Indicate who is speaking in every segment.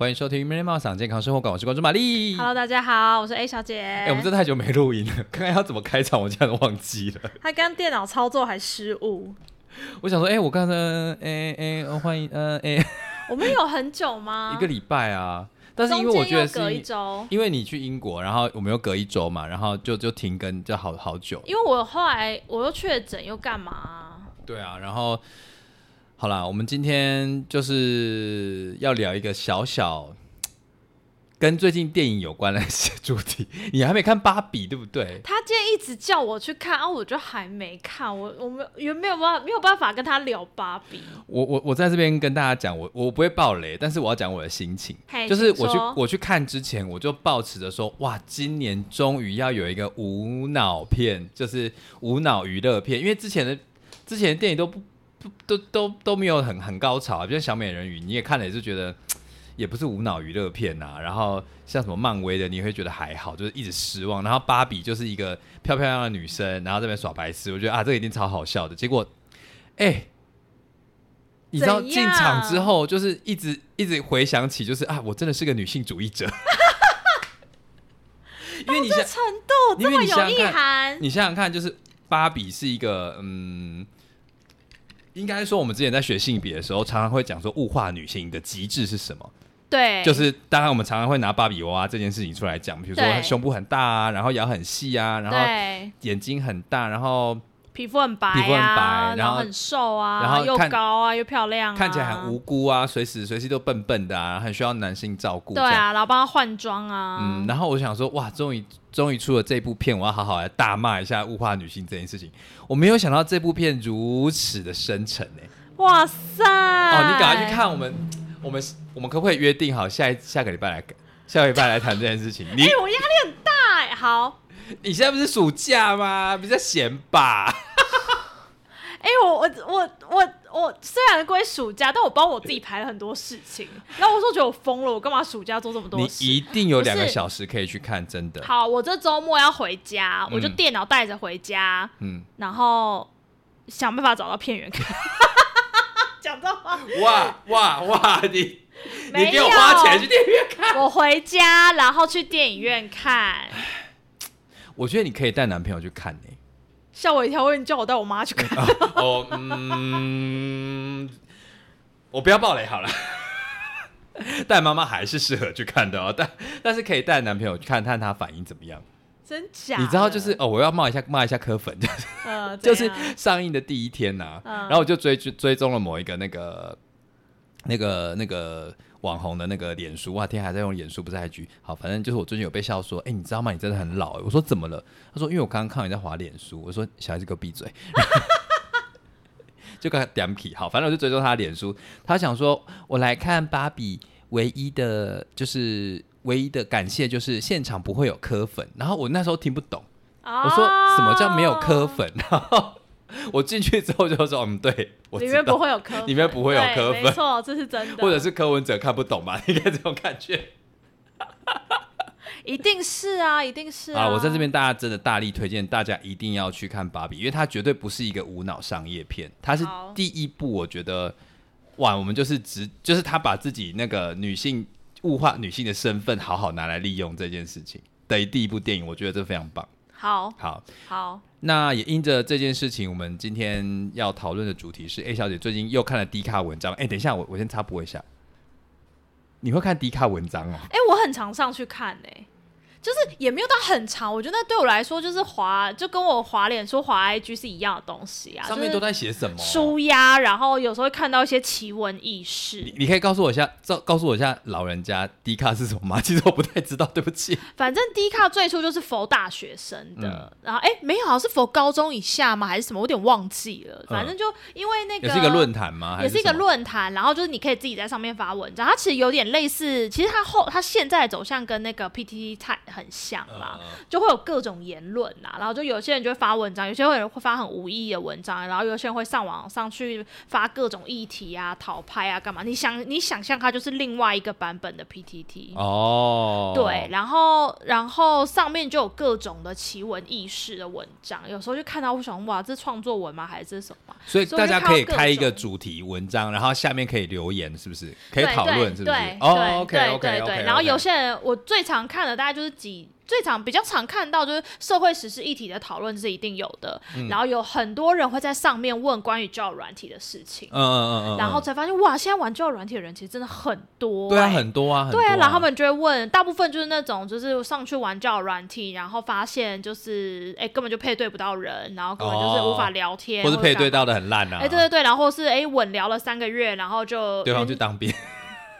Speaker 1: 欢迎收听《m i n i m a 想健康生活馆》，我是关注玛丽。
Speaker 2: Hello，大家好，我是 A 小姐。
Speaker 1: 哎、我们这太久没录音了，刚刚要怎么开场，我竟然忘记了。
Speaker 2: 他刚电脑操作还失误。
Speaker 1: 我想说，哎、我刚才，哎、哎、呃欢迎，呃，哎、
Speaker 2: 我们有很久吗？
Speaker 1: 一个礼拜啊。但是因为我觉得是
Speaker 2: 隔一周，
Speaker 1: 因为你去英国，然后我们又隔一周嘛，然后就就停更，就好好久。
Speaker 2: 因为我后来我又确诊，又干嘛、
Speaker 1: 对啊，然后好啦，我们今天就是要聊一个小小跟最近电影有关的些主题。你还没看芭比对不对？
Speaker 2: 他今天一直叫我去看，啊，我就还没看，我我们有没有办法没有办法跟他聊芭比。
Speaker 1: 我我我在这边跟大家讲，我我不会爆雷，但是我要讲我的心情，
Speaker 2: 嘿
Speaker 1: 就是我去我去看之前，我就抱持着说，哇，今年终于要有一个无脑片，就是无脑娱乐片，因为之前的之前的电影都不不都都都没有很很高潮啊，比如小美人鱼，你也看了也是觉得。也不是无脑娱乐片呐、然后像什么漫威的，你会觉得还好，就是一直失望。然后芭比就是一个漂漂亮亮的女生，然后这边耍白痴，我觉得啊，这个一定超好笑的。结果，哎、你知道进场之后，就是一直一直回想起，就是啊，我真的是个女性主义者。因为你想，
Speaker 2: 程度
Speaker 1: 因为
Speaker 2: 这么有意
Speaker 1: 你想想看
Speaker 2: 涵，
Speaker 1: 你想想看，就是芭比是一个嗯，应该说我们之前在学性别的时候，常常会讲说物化女性的极致是什么？
Speaker 2: 对，
Speaker 1: 就是当然我们常常会拿芭比娃娃这件事情出来讲，比如说
Speaker 2: 对。
Speaker 1: 胸部很大啊，然后腰很细啊，然后眼睛很大，然后
Speaker 2: 皮肤很白、啊，
Speaker 1: 皮肤很白然后
Speaker 2: 很瘦啊，
Speaker 1: 然后又
Speaker 2: 高啊，又漂亮、啊，
Speaker 1: 看起来很无辜啊，随时随地都笨笨的啊，很需要男性照顾。
Speaker 2: 对，啊，然后帮他换装啊，
Speaker 1: 嗯，然后我想说，哇，终于终于出了这部片，我要好好来大骂一下物化女性这件事情。我没有想到这部片如此的深沉呢、
Speaker 2: 哇塞！
Speaker 1: 哦，你赶快去看我们，我们我们可不可以约定好下一下个礼拜来，下个礼拜来谈这件事情？你、
Speaker 2: 哎、我压力很大哎、好，
Speaker 1: 你现在不是暑假吗？比较闲吧？
Speaker 2: 哎、我我我我我虽然归暑假，但我帮我自己排了很多事情，然后我说觉得我疯了，我干嘛暑假做这么多
Speaker 1: 你？一定有两个小时可以去看，真的。
Speaker 2: 好，我这周末要回家，我就
Speaker 1: 嗯
Speaker 2: 电脑带着回家，
Speaker 1: 嗯，
Speaker 2: 然后想办法找到片源看。讲这话，
Speaker 1: 哇哇哇！你
Speaker 2: 没
Speaker 1: 你给我花钱去电影院看？
Speaker 2: 我回家，然后去电影院看，
Speaker 1: 我觉得你可以带男朋友去看呢、
Speaker 2: 吓我一跳，我以为你叫我带我妈去看。
Speaker 1: 哦，嗯，我不要暴雷好了。带妈妈还是适合去看的哦，但但是可以带男朋友去看，看他反应怎么样。
Speaker 2: 真假？
Speaker 1: 你知道，就是哦，我要骂一下骂一下柯粉，就是
Speaker 2: 呃，
Speaker 1: 就是上映的第一天呐、
Speaker 2: 嗯
Speaker 1: 然后我就追追追踪了某一个那个那个那个网红的那个脸书，哇天，还在用脸书，不是 IG。好，反正就是我最近有被笑说，哎、你知道吗？你真的很老、我说怎么了？他说因为我刚刚看你在滑脸书。我说小孩子给我闭嘴。就跟他点皮好，反正我就追踪他的脸书。他想说，我来看芭比，唯一的就是唯一的感谢就是现场不会有磕粉。然后我那时候听不懂。
Speaker 2: 我
Speaker 1: 我说什么叫没有磕？粉？然 后我进去之后就说，嗯，对，我
Speaker 2: 里面不会有科，
Speaker 1: 里面不会有
Speaker 2: 对
Speaker 1: 磕粉
Speaker 2: 没错，这是真的，
Speaker 1: 或者是柯文哲看不懂吧？应该这种感觉
Speaker 2: 一定是啊，一定是
Speaker 1: 啊！我在这边大家真的大力推荐大家一定要去看芭比，因为它绝对不是一个无脑商业片，它是第一部，我觉得哇，我们就是直就是他把自己那个女性物化女性的身份好好拿来利用这件事情的第一部电影，我觉得这非常棒。
Speaker 2: 好
Speaker 1: 好，
Speaker 2: 好，
Speaker 1: 那也因着这件事情，我们今天要讨论的主题是 A 小姐最近又看了低卡文章。哎、等一下，我我先插播一下，你会看低卡文章哦？
Speaker 2: 哎、我很常上去看呢、就是也没有到很长，我觉得那对我来说就是滑，就跟我滑脸说、滑 IG 是一样的东西啊，
Speaker 1: 上面都在写什么？
Speaker 2: 舒压，然后有时候会看到一些奇闻异事
Speaker 1: 你。你可以告诉我一下，告告诉我一下老人家 低卡是什么吗？其实我不太知道，对不起。
Speaker 2: 反正低卡最初就是佛大学生的，然后哎、没有，好像是佛高中以下吗？还是什么？我有点忘记了。反正就因为那个
Speaker 1: 也是一个论坛吗？还
Speaker 2: 也是一个论坛，然后就是你可以自己在上面发文章，它其实有点类似，其实它后它现在的走向跟那个 PTT 太很像嘛，就会有各种言论呐，然后就有些人就会发文章，有些人会发很无意义的文章，然后有些人会上网上去发各种议题啊、讨拍啊、干嘛？你想你想象它就是另外一个版本的 PTT。
Speaker 1: 哦，
Speaker 2: 对，，然后然后上面就有各种的奇闻异事的文章，有时候就看到我想哇，这创作文吗？还是什么？
Speaker 1: 所以大家可以开一个主题文章，然后下面可以留言，是不是？可以讨论，是不是
Speaker 2: 对对？
Speaker 1: 哦
Speaker 2: 对
Speaker 1: ，OK
Speaker 2: 对
Speaker 1: OK
Speaker 2: 对。然后有些人，我最常看的大概就是几。最常比较常看到就是社会时事议题的讨论是一定有的，
Speaker 1: 嗯。
Speaker 2: 然后有很多人会在上面问关于交友软体的事情，
Speaker 1: 嗯嗯嗯嗯，
Speaker 2: 然后
Speaker 1: 嗯
Speaker 2: 才发现哇，现在玩交友软体的人其实真的很多、
Speaker 1: 对啊，
Speaker 2: 欸。
Speaker 1: 很多啊，很
Speaker 2: 对啊，然后他们就会问，大部分就是那种就是上去玩交友软体，然后发现就是哎、根本就配对不到人，然后根本就是无法聊天，
Speaker 1: 或是配对到的很烂啊，
Speaker 2: 哎、对对对，然后是哎稳聊了三个月，然后就
Speaker 1: 对方
Speaker 2: 晕
Speaker 1: 去当兵，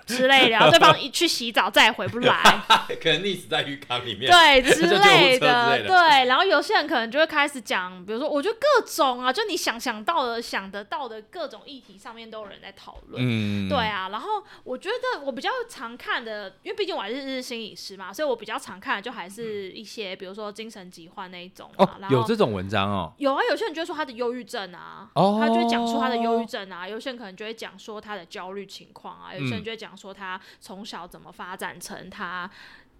Speaker 2: 之类的，然后对方一去洗澡再也回不来，
Speaker 1: 可能溺死在浴缸里面，
Speaker 2: 对 之类
Speaker 1: 的
Speaker 2: 对，然后有些人可能就会开始讲，比如说，我觉得各种啊，就你想想到的、想得到的各种议题上面都有人在讨论。
Speaker 1: 嗯，
Speaker 2: 对啊，然后我觉得我比较常看的，因为毕竟我还是日日心理师嘛，所以我比较常看的就还是一些，比如说精神疾患那一种啊。
Speaker 1: 有这种文章哦，
Speaker 2: 有啊，有些人就会说他的忧郁症啊，
Speaker 1: 哦
Speaker 2: 他就会讲出他的忧郁症啊，有些人可能就会讲说他的焦虑情况啊，有些人
Speaker 1: 嗯
Speaker 2: 就会讲说他从小怎么发展成他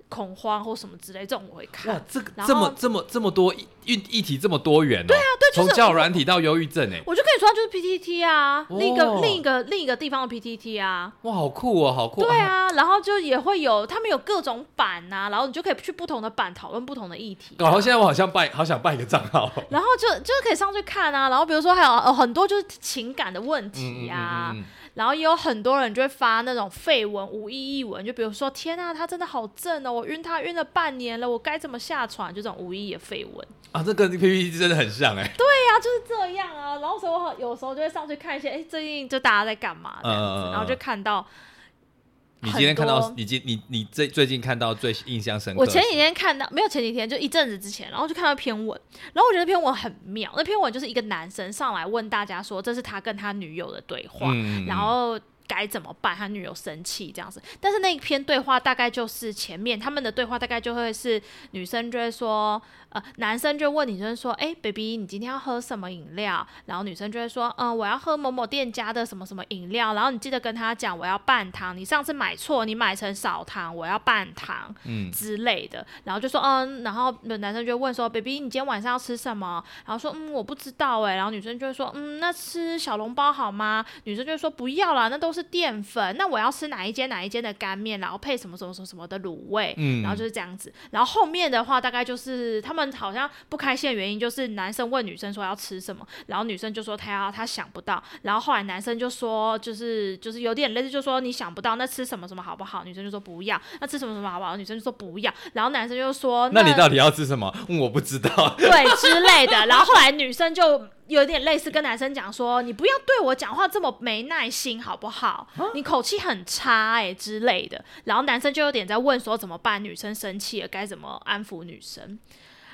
Speaker 2: 恐慌或什么之类，这种我会看
Speaker 1: 哇
Speaker 2: 看。，
Speaker 1: 这个
Speaker 2: 然
Speaker 1: 这么
Speaker 2: 后
Speaker 1: 这么这么多议议议题这么多元哦，对啊，
Speaker 2: 对就是
Speaker 1: 从交友软体到忧郁症，哎，
Speaker 2: 我就跟你说，他就是 PTT 啊，另一个
Speaker 1: 哦
Speaker 2: 另一个另一个地方的 PTT 啊，
Speaker 1: 哇，好酷哦，好酷，
Speaker 2: 对啊，然后就也会有他们有各种版呐、然后你就可以去不同的版讨论不同的议题、
Speaker 1: 搞到现在我好像办，好想办一个账号，
Speaker 2: 然后就就是可以上去看啊，然后比如说还有、呃、很多就是情感的问
Speaker 1: 嗯
Speaker 2: 题呀、
Speaker 1: 嗯嗯嗯
Speaker 2: 然后也有很多人就会发那种废文、无意义文，就比如说天啊，他真的好正哦，我晕他晕了半年了，我该怎么下船？就这种无意义的废文。
Speaker 1: 啊，这跟 PPT 真的很像哎，
Speaker 2: 对呀、就是这样啊。然后所以我有时候就会上去看一些，哎，最近就大家在干嘛这样子，
Speaker 1: 嗯
Speaker 2: 然后就看到
Speaker 1: 你今天看到你今你你最最近看到最印象深刻，
Speaker 2: 我前几天看到，没有前几天，就一阵子之前，然后就看到一篇文，然后我觉得那篇文很妙。那篇文就是一个男生上来问大家说，这是他跟他女友的对话，然后该怎么办？他女友生气这样子。但是那一篇对话大概就是前面他们的对话大概就会是女生就会说，呃，男生就问女生说，哎、b a b y 你今天要喝什么饮料？然后女生就会说，嗯、我要喝某某店家的什么什么饮料。然后你记得跟他讲，我要半糖。你上次买错，你买成少糖，我要半糖。
Speaker 1: 嗯
Speaker 2: 之类的，然后就说嗯，然后男生就问说，baby，你今天晚上要吃什么？然后说嗯，我不知道哎，然后女生就会说嗯，那吃小笼包好吗？女生就说不要啦，那都是淀粉，那我要吃哪一间哪一间的干面，然后配什么什么什么什么的卤味，
Speaker 1: 嗯
Speaker 2: 然后就是这样子。然后后面的话大概就是他们好像不开心的原因就是男生问女生说要吃什么，然后女生就说她要她想不到，然后后来男生就说就是就是有点类似，就说你想不到，那吃什么什么好不好？女生就说不要，那吃什么什么好不好？女生就说不要，然后男生就说
Speaker 1: 那你到底要吃什么？嗯，我不知道。
Speaker 2: 对之类的，然后后来女生就有点类似跟男生讲说，你不要对我讲话这么没耐心好不好？你口气很差哎、之类的，然后男生就有点在问说怎么办？女生生气了该怎么安抚女生？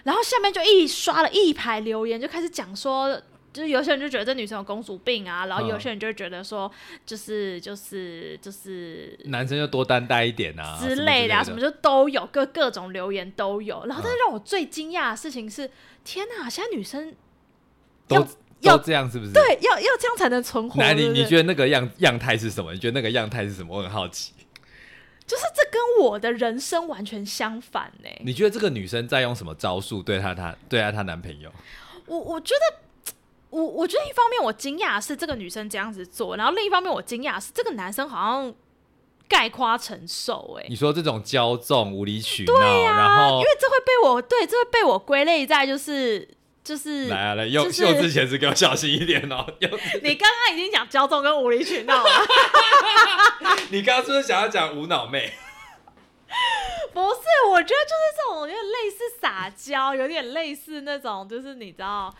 Speaker 2: 然后下面就一刷了一排留言，就开始讲说。就是有些人就觉得这女生有公主病啊，然后有些人就会觉得说，就是就是就是
Speaker 1: 男生就多担待一点啊
Speaker 2: 之类的啊，什么就都有，各各种留言都有。然后，
Speaker 1: 嗯
Speaker 2: 但是让我最惊讶的事情是，天哪！现在女生
Speaker 1: 都
Speaker 2: 要要
Speaker 1: 都这样是不是？。
Speaker 2: 对要要这样才能存活，
Speaker 1: 那你你觉得那个样样态是什么？你觉得那个样态是什么？我很好奇。
Speaker 2: 就是这跟我的人生完全相反呢、
Speaker 1: 你觉得这个女生在用什么招数对她她对她她男朋友？
Speaker 2: 我我觉得。我我觉得一方面我惊讶是这个女生这样子做，然后另一方面我惊讶是这个男生好像概夸承受、哎，
Speaker 1: 你说这种骄纵、无理取闹，然
Speaker 2: 啊，
Speaker 1: 后
Speaker 2: 因为这会被我对，这会被我归类在就是就是
Speaker 1: 来啊来，幼
Speaker 2: 就是
Speaker 1: 幼稚前是给我小心一点哦。幼稚，
Speaker 2: 你刚刚已经讲骄纵跟无理取闹了，
Speaker 1: 你刚刚是不是想要讲无脑妹？
Speaker 2: 不是，我觉得就是这种有点类似撒娇，有点类似那种，就是你知道，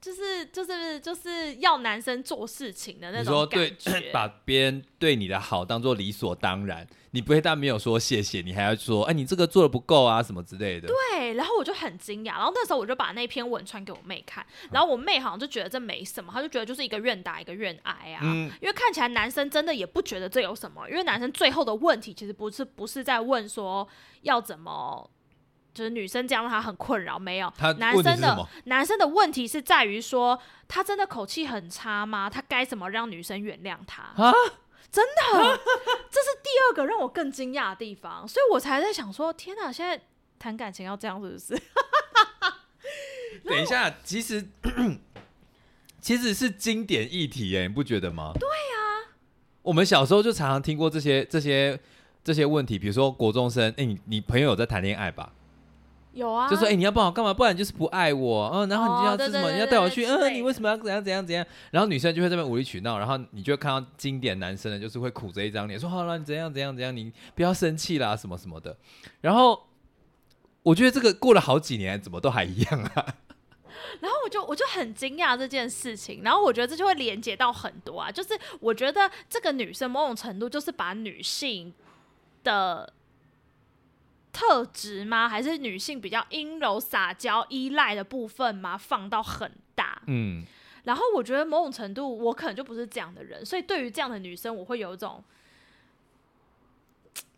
Speaker 2: 就是就是就是要男生做事情的那
Speaker 1: 你说
Speaker 2: 种
Speaker 1: 对
Speaker 2: 感觉。
Speaker 1: 把别人对你的好当做理所当然，你不会但没有说谢谢，你还要说，哎，你这个做的不够啊，什么之类的。
Speaker 2: 对，然后我就很惊讶，然后那时候我就把那篇文传给我妹看，然后我妹好像就觉得这没什么，她就觉得就是一个愿打一个愿挨啊，
Speaker 1: 嗯
Speaker 2: 因为看起来男生真的也不觉得这有什么，因为男生最后的问题其实不是不是在问说要怎么。就是女生这样让他很困扰，没有
Speaker 1: 他
Speaker 2: 男生的？男生的问题是在于说，他真的口气很差吗？他该怎么让女生原谅他？
Speaker 1: 啊，
Speaker 2: 真的，这是第二个让我更惊讶的地方，所以我才在想说，天哪，现在谈感情要这样是不是？
Speaker 1: 等一下，其实 其实是经典议题耶，你不觉得吗？对啊，我们小时候就常常听过这些这些这些问题，比如说国中生，哎、你你朋友有在谈恋爱吧？
Speaker 2: 有啊，
Speaker 1: 就说哎、诶你要帮我干嘛？不然你就是不爱我，嗯，然后你就要什么？你要带我去，嗯，你为什么要怎样怎样怎样？然后女生就会这边无理取闹，然后你就会看到经典男生的，就是会苦着一张脸说好了，你怎样怎样怎样，你不要生气啦，什么什么的。然后我觉得这个过了好几年，怎么都还一样啊？
Speaker 2: 然后我就我就很惊讶这件事情，然后我觉得这就会连接到很多啊，就是我觉得这个女生某种程度就是把女性的特质吗？还是女性比较阴柔、撒娇、依赖的部分吗？放到很大。
Speaker 1: 嗯，
Speaker 2: 然后我觉得某种程度我可能就不是这样的人，所以对于这样的女生，我会有一种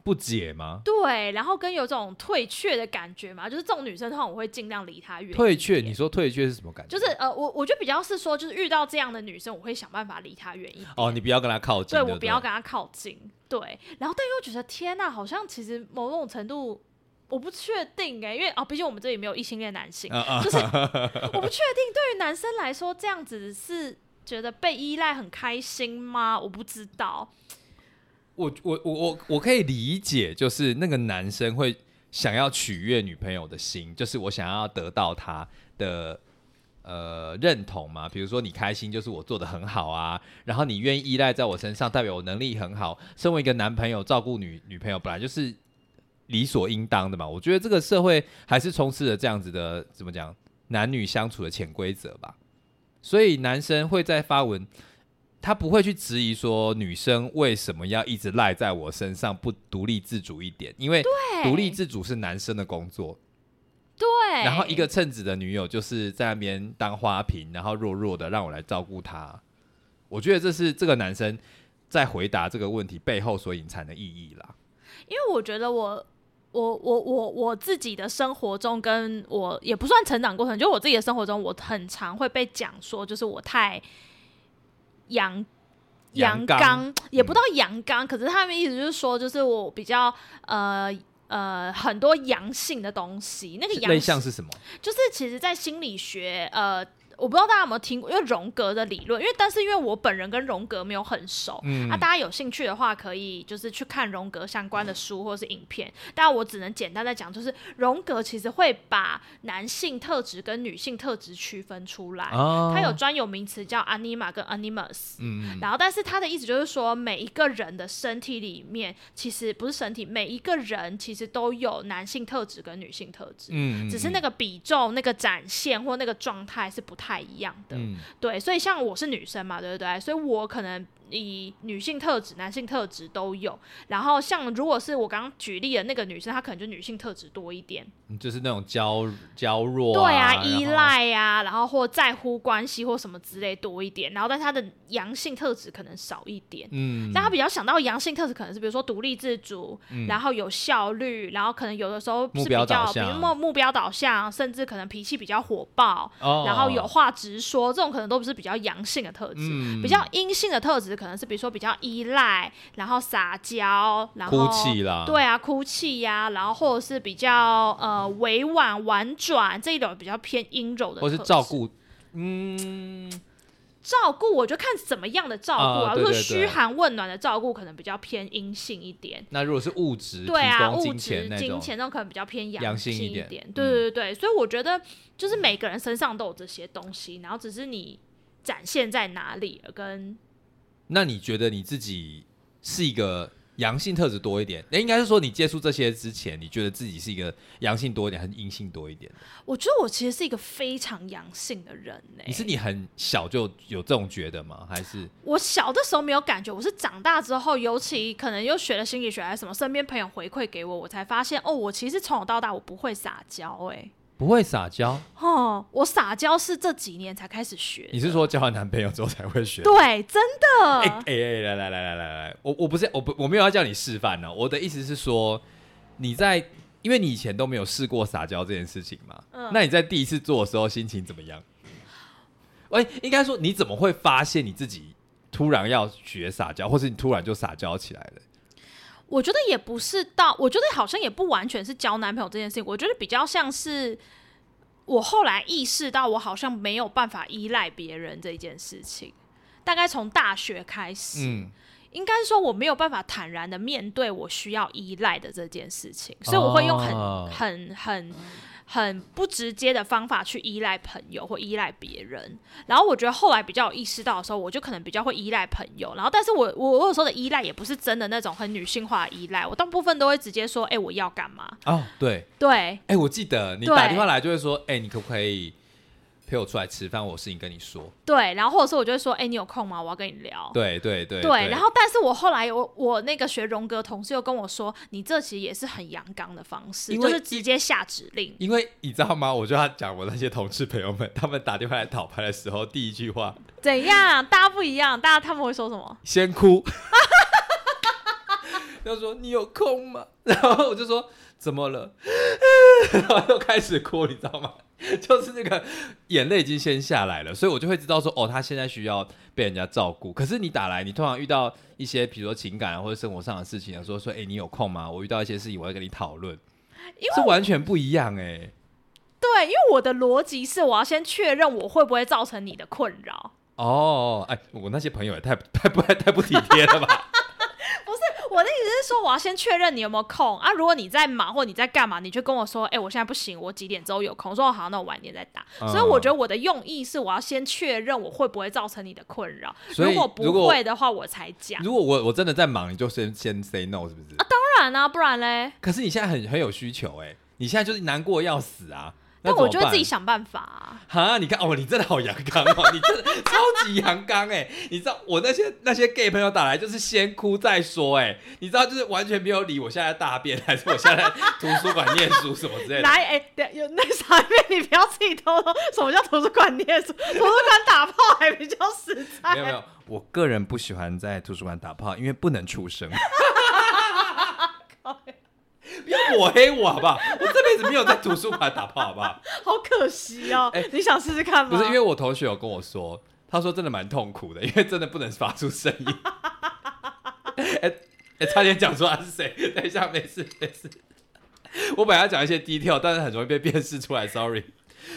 Speaker 1: 不解吗？
Speaker 2: 对，然后跟有种退却的感觉嘛，就是这种女生，的话我会尽量离她远。
Speaker 1: 退却，你说退却是什么感觉？
Speaker 2: 就是呃，我我觉得比较是说，就是遇到这样的女生，我会想办法离她远一点。
Speaker 1: 哦，你不要跟她靠近，对
Speaker 2: 对我不要跟她靠近。对，然后但又觉得天呐，好像其实某种程度我不确定哎、因为啊，毕竟我们这里没有异性恋男性，就是 我不确定对于男生来说，这样子是觉得被依赖很开心吗？我不知道。
Speaker 1: 我我我我我可以理解，就是那个男生会想要取悦女朋友的心，就是我想要得到她的呃认同嘛。比如说你开心，就是我做的很好啊，然后你愿意依赖在我身上，代表我能力很好。身为一个男朋友，照顾女女朋友本来就是理所应当的嘛。我觉得这个社会还是充斥着这样子的怎么讲男女相处的潜规则吧。所以男生会在发文。他不会去质疑说女生为什么要一直赖在我身上，不独立自主一点，因为
Speaker 2: 对，
Speaker 1: 独立自主是男生的工作。
Speaker 2: 对，
Speaker 1: 然后一个称职的女友就是在那边当花瓶，然后弱弱的让我来照顾她。我觉得这是这个男生在回答这个问题背后所隐藏的意义啦。
Speaker 2: 因为我觉得我。我我我我自己的生活中，跟我也不算成长过程，就我自己的生活中，我很常会被讲说，就是我太阳
Speaker 1: 阳刚
Speaker 2: 刚，也不到阳刚，可是他们意思就是说，就是我比较呃呃很多阳性的东西，那个阳
Speaker 1: 类像是什么？
Speaker 2: 就是其实，在心理学，呃，我不知道大家有没有听过，因为荣格的理论，因为但是因为我本人跟荣格没有很熟，
Speaker 1: 嗯
Speaker 2: 啊，大家有兴趣的话，可以就是去看荣格相关的书或是影片。但我只能简单的讲，就是荣格其实会把男性特质跟女性特质区分出来，
Speaker 1: 哦
Speaker 2: 它有专有名词叫 anima 跟 animus。
Speaker 1: 嗯
Speaker 2: 然后，但是他的意思就是说，每一个人的身体里面，其实不是身体，每一个人其实都有男性特质跟女性特质。
Speaker 1: 嗯
Speaker 2: 只是那个比重、那个展现或那个状态是不太一样的。
Speaker 1: 嗯
Speaker 2: 对，所以像我是女生嘛，对不对？所以我可能以女性特质、男性特质都有。然后像如果是我刚刚举例的那个女生，她可能就女性特质多一点。
Speaker 1: 嗯就是那种娇娇弱、
Speaker 2: 对
Speaker 1: 啊，
Speaker 2: 啊，依赖啊，然后或在乎关系或什么之类多一点。然后但她的阳性特质可能少一点。
Speaker 1: 嗯，
Speaker 2: 但她比较想到阳性特质，可能是比如说独立自主，然后有效率，然后可能有的时候是比较，比如目目标导向，甚至可能脾气比较火爆，
Speaker 1: 哦
Speaker 2: 然后有话直说，这种可能都不是比较阳性的特质。
Speaker 1: 嗯
Speaker 2: 比较阴性的特质可能是比如说比较依赖，然后撒娇，然后
Speaker 1: 哭泣啦，
Speaker 2: 对啊，哭泣呀、然后或者是比较呃委婉婉转这一种比较偏阴柔的，
Speaker 1: 或是照。顾，嗯，
Speaker 2: 照顾，我就看怎么样的照顾啊。如果嘘寒问暖的照顾，可能比较偏阴性一点。
Speaker 1: 那如果是物质，
Speaker 2: 对啊，物质金钱那种可能比较偏
Speaker 1: 阳
Speaker 2: 性
Speaker 1: 性一点
Speaker 2: 对对对，所以我觉得就是每个人身上都有这些东西，然后只是你展现在哪里，跟
Speaker 1: 那你觉得你自己是一个阳性特质多一点？那应该是说你接触这些之前，你觉得自己是一个阳性多一点，还是阴性多一点？
Speaker 2: 我觉得我其实是一个非常阳性的人呢、
Speaker 1: 你是你很小就有这种觉得吗？还是
Speaker 2: 我小的时候没有感觉，我是长大之后，尤其可能又学了心理学还是什么，身边朋友回馈给我，我才发现哦，我其实从小到大我不会撒娇哎、
Speaker 1: 不会撒娇？
Speaker 2: 哦，我撒娇是这几年才开始学。
Speaker 1: 你是说交完男朋友之后才会学？
Speaker 2: 对，真的。
Speaker 1: 哎哎哎，来来来来来来，我我不是我不我没有要叫你示范呢，我的意思是说你在，因为你以前都没有试过撒娇这件事情嘛，
Speaker 2: 嗯
Speaker 1: 那你在第一次做的时候心情怎么样？喂，应该说你怎么会发现你自己突然要学撒娇，或是你突然就撒娇起来了？
Speaker 2: 我觉得也不是到，我觉得好像也不完全是交男朋友这件事情，我觉得比较像是我后来意识到，我好像没有办法依赖别人这件事情。大概从大学开始，
Speaker 1: 嗯，
Speaker 2: 应该说我没有办法坦然的面对我需要依赖的这件事情，所以我会用很、很很很不直接的方法去依赖朋友或依赖别人。然后我觉得后来比较有意识到的时候，我就可能比较会依赖朋友。然后，但是我我我有时候的依赖也不是真的那种很女性化的依赖，我大部分都会直接说：“哎、我要干嘛
Speaker 1: 哦，对，？”
Speaker 2: 对
Speaker 1: 哎、我记得你打电话来就会说，哎、你可不可以陪我出来吃饭？我有事情跟你说。
Speaker 2: 对，然后或者是我就会说：“哎、你有空吗？我要跟你聊。”
Speaker 1: 对对对
Speaker 2: 对，然后但是我后来我我那个学荣格同事又跟我说，你这其实也是很阳刚的方式，就是直接下指令。
Speaker 1: 因为你知道吗？我就要讲我那些同事朋友们，他们打电话来讨拍的时候，第一句话
Speaker 2: 怎样？大家不一样，大家他们会说什么？
Speaker 1: 先哭，就说你有空吗？然后我就说怎么了？然后又开始哭，你知道吗？就是那个眼泪已经先下来了，所以我就会知道说，哦，他现在需要被人家照顾。可是你打来，你通常遇到一些比如说情感啊或者生活上的事情，说说，哎、你有空吗？我遇到一些事情，我要跟你讨论，
Speaker 2: 因为
Speaker 1: 是完全不一样哎、
Speaker 2: 对，因为我的逻辑是我要先确认我会不会造成你的困扰。
Speaker 1: 哦，哎，我那些朋友也太太不太不体贴了吧？
Speaker 2: 说，我要先确认你有没有空啊。如果你在忙或你在干嘛，你就跟我说，哎、我现在不行，我几点之后有空。我说好，那我晚点再打。
Speaker 1: 嗯
Speaker 2: 所以我觉得我的用意是，我要先确认我会不会造成你的困扰。如果不会的话，我才讲。
Speaker 1: 如果我我真的在忙，你就先先 say no 是不是？
Speaker 2: 啊当然啊，不然嘞。
Speaker 1: 可是你现在很很有需求哎、你现在就是难过要死啊！那
Speaker 2: 但我就会自己想办法啊。
Speaker 1: 哈，你看哦，你真的好阳刚哦，你真的超级阳刚哎！你知道我那些那些 gay 朋友打来就是先哭再说哎，你知道就是完全没有理我现在大便，还是我现在在图书馆念书什么之类的。
Speaker 2: 来，哎、等有那啥面，你不要自己偷偷。什么叫图书馆念书？图书馆打炮还比较实在。
Speaker 1: 没有没有，我个人不喜欢在图书馆打炮，因为不能出声。不要抹黑我好不好？我这辈子没有在图书馆打炮，好不好？
Speaker 2: 好可惜哦。
Speaker 1: 哎
Speaker 2: 你想试试看吗？
Speaker 1: 不是，因为我同学有跟我说，他说真的蛮痛苦的，因为真的不能发出声音。哎哎、差点讲出他是谁，等一下，没事没事。我本来要讲一些低调，但是很容易被辨识出来，sorry。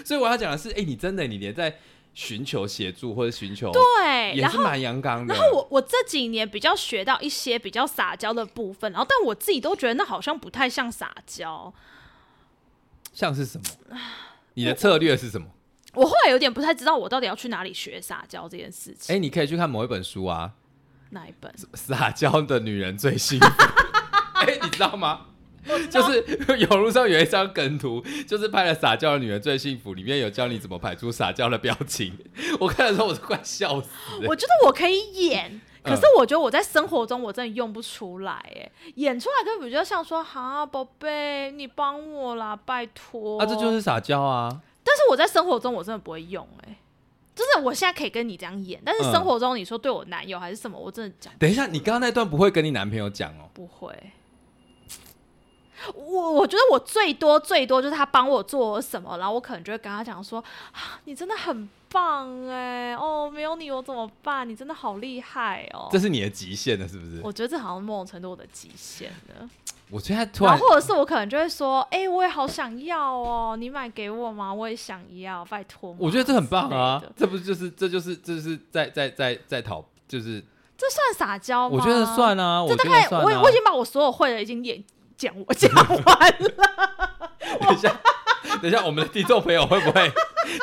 Speaker 1: 所以我要讲的是，哎、你真的，你连在寻求协助或者寻求，
Speaker 2: 对，
Speaker 1: 也是蛮阳刚的。
Speaker 2: 然后我我这几年比较学到一些比较撒娇的部分，然后但我自己都觉得那好像不太像撒娇。
Speaker 1: 像是什么？你的策略是什么？
Speaker 2: 我后来有点不太知道我到底要去哪里学撒娇这件事情。
Speaker 1: 哎、你可以去看某一本书啊，
Speaker 2: 哪一本？
Speaker 1: 《撒娇的女人最幸福》。哎、你知道吗？就是 有路上有一张梗图，就是拍了撒娇的女人最幸福，里面有教你怎么摆出撒娇的表情。我看的时候我都快笑死了。
Speaker 2: 我觉得我可以演，可是我觉得我在生活中我真的用不出来，哎，演出来就比较像说，哈，宝贝，你帮我啦，拜托。
Speaker 1: 啊，这就是撒娇啊！
Speaker 2: 但是我在生活中我真的不会用、哎，就是我现在可以跟你这样演，但是
Speaker 1: 嗯
Speaker 2: 生活中你说对我男友还是什么，我真的讲
Speaker 1: 等一下，你刚刚那段不会跟你男朋友讲哦？
Speaker 2: 不会。我我觉得我最多最多就是他帮我做什么，然后我可能就会跟他讲说，啊，你真的很棒哎，哦，没有你我怎么办？你真的好厉害哦。
Speaker 1: 这是你的极限了，是不是？
Speaker 2: 我觉得这好像某种程度我的极限了。
Speaker 1: 我现在突然
Speaker 2: 然后或者是我可能就会说，哎、我也好想要哦，你买给我吗？我也想要，拜托。
Speaker 1: 我觉得这很棒啊！这不就是这就是这就是在在在在讨，就是
Speaker 2: 这算撒娇吗？
Speaker 1: 我觉得算啊，我
Speaker 2: 这大概。我我已经把我所有会的已经演讲我讲完了。
Speaker 1: 等一下，等一下，我们的听众朋友会不会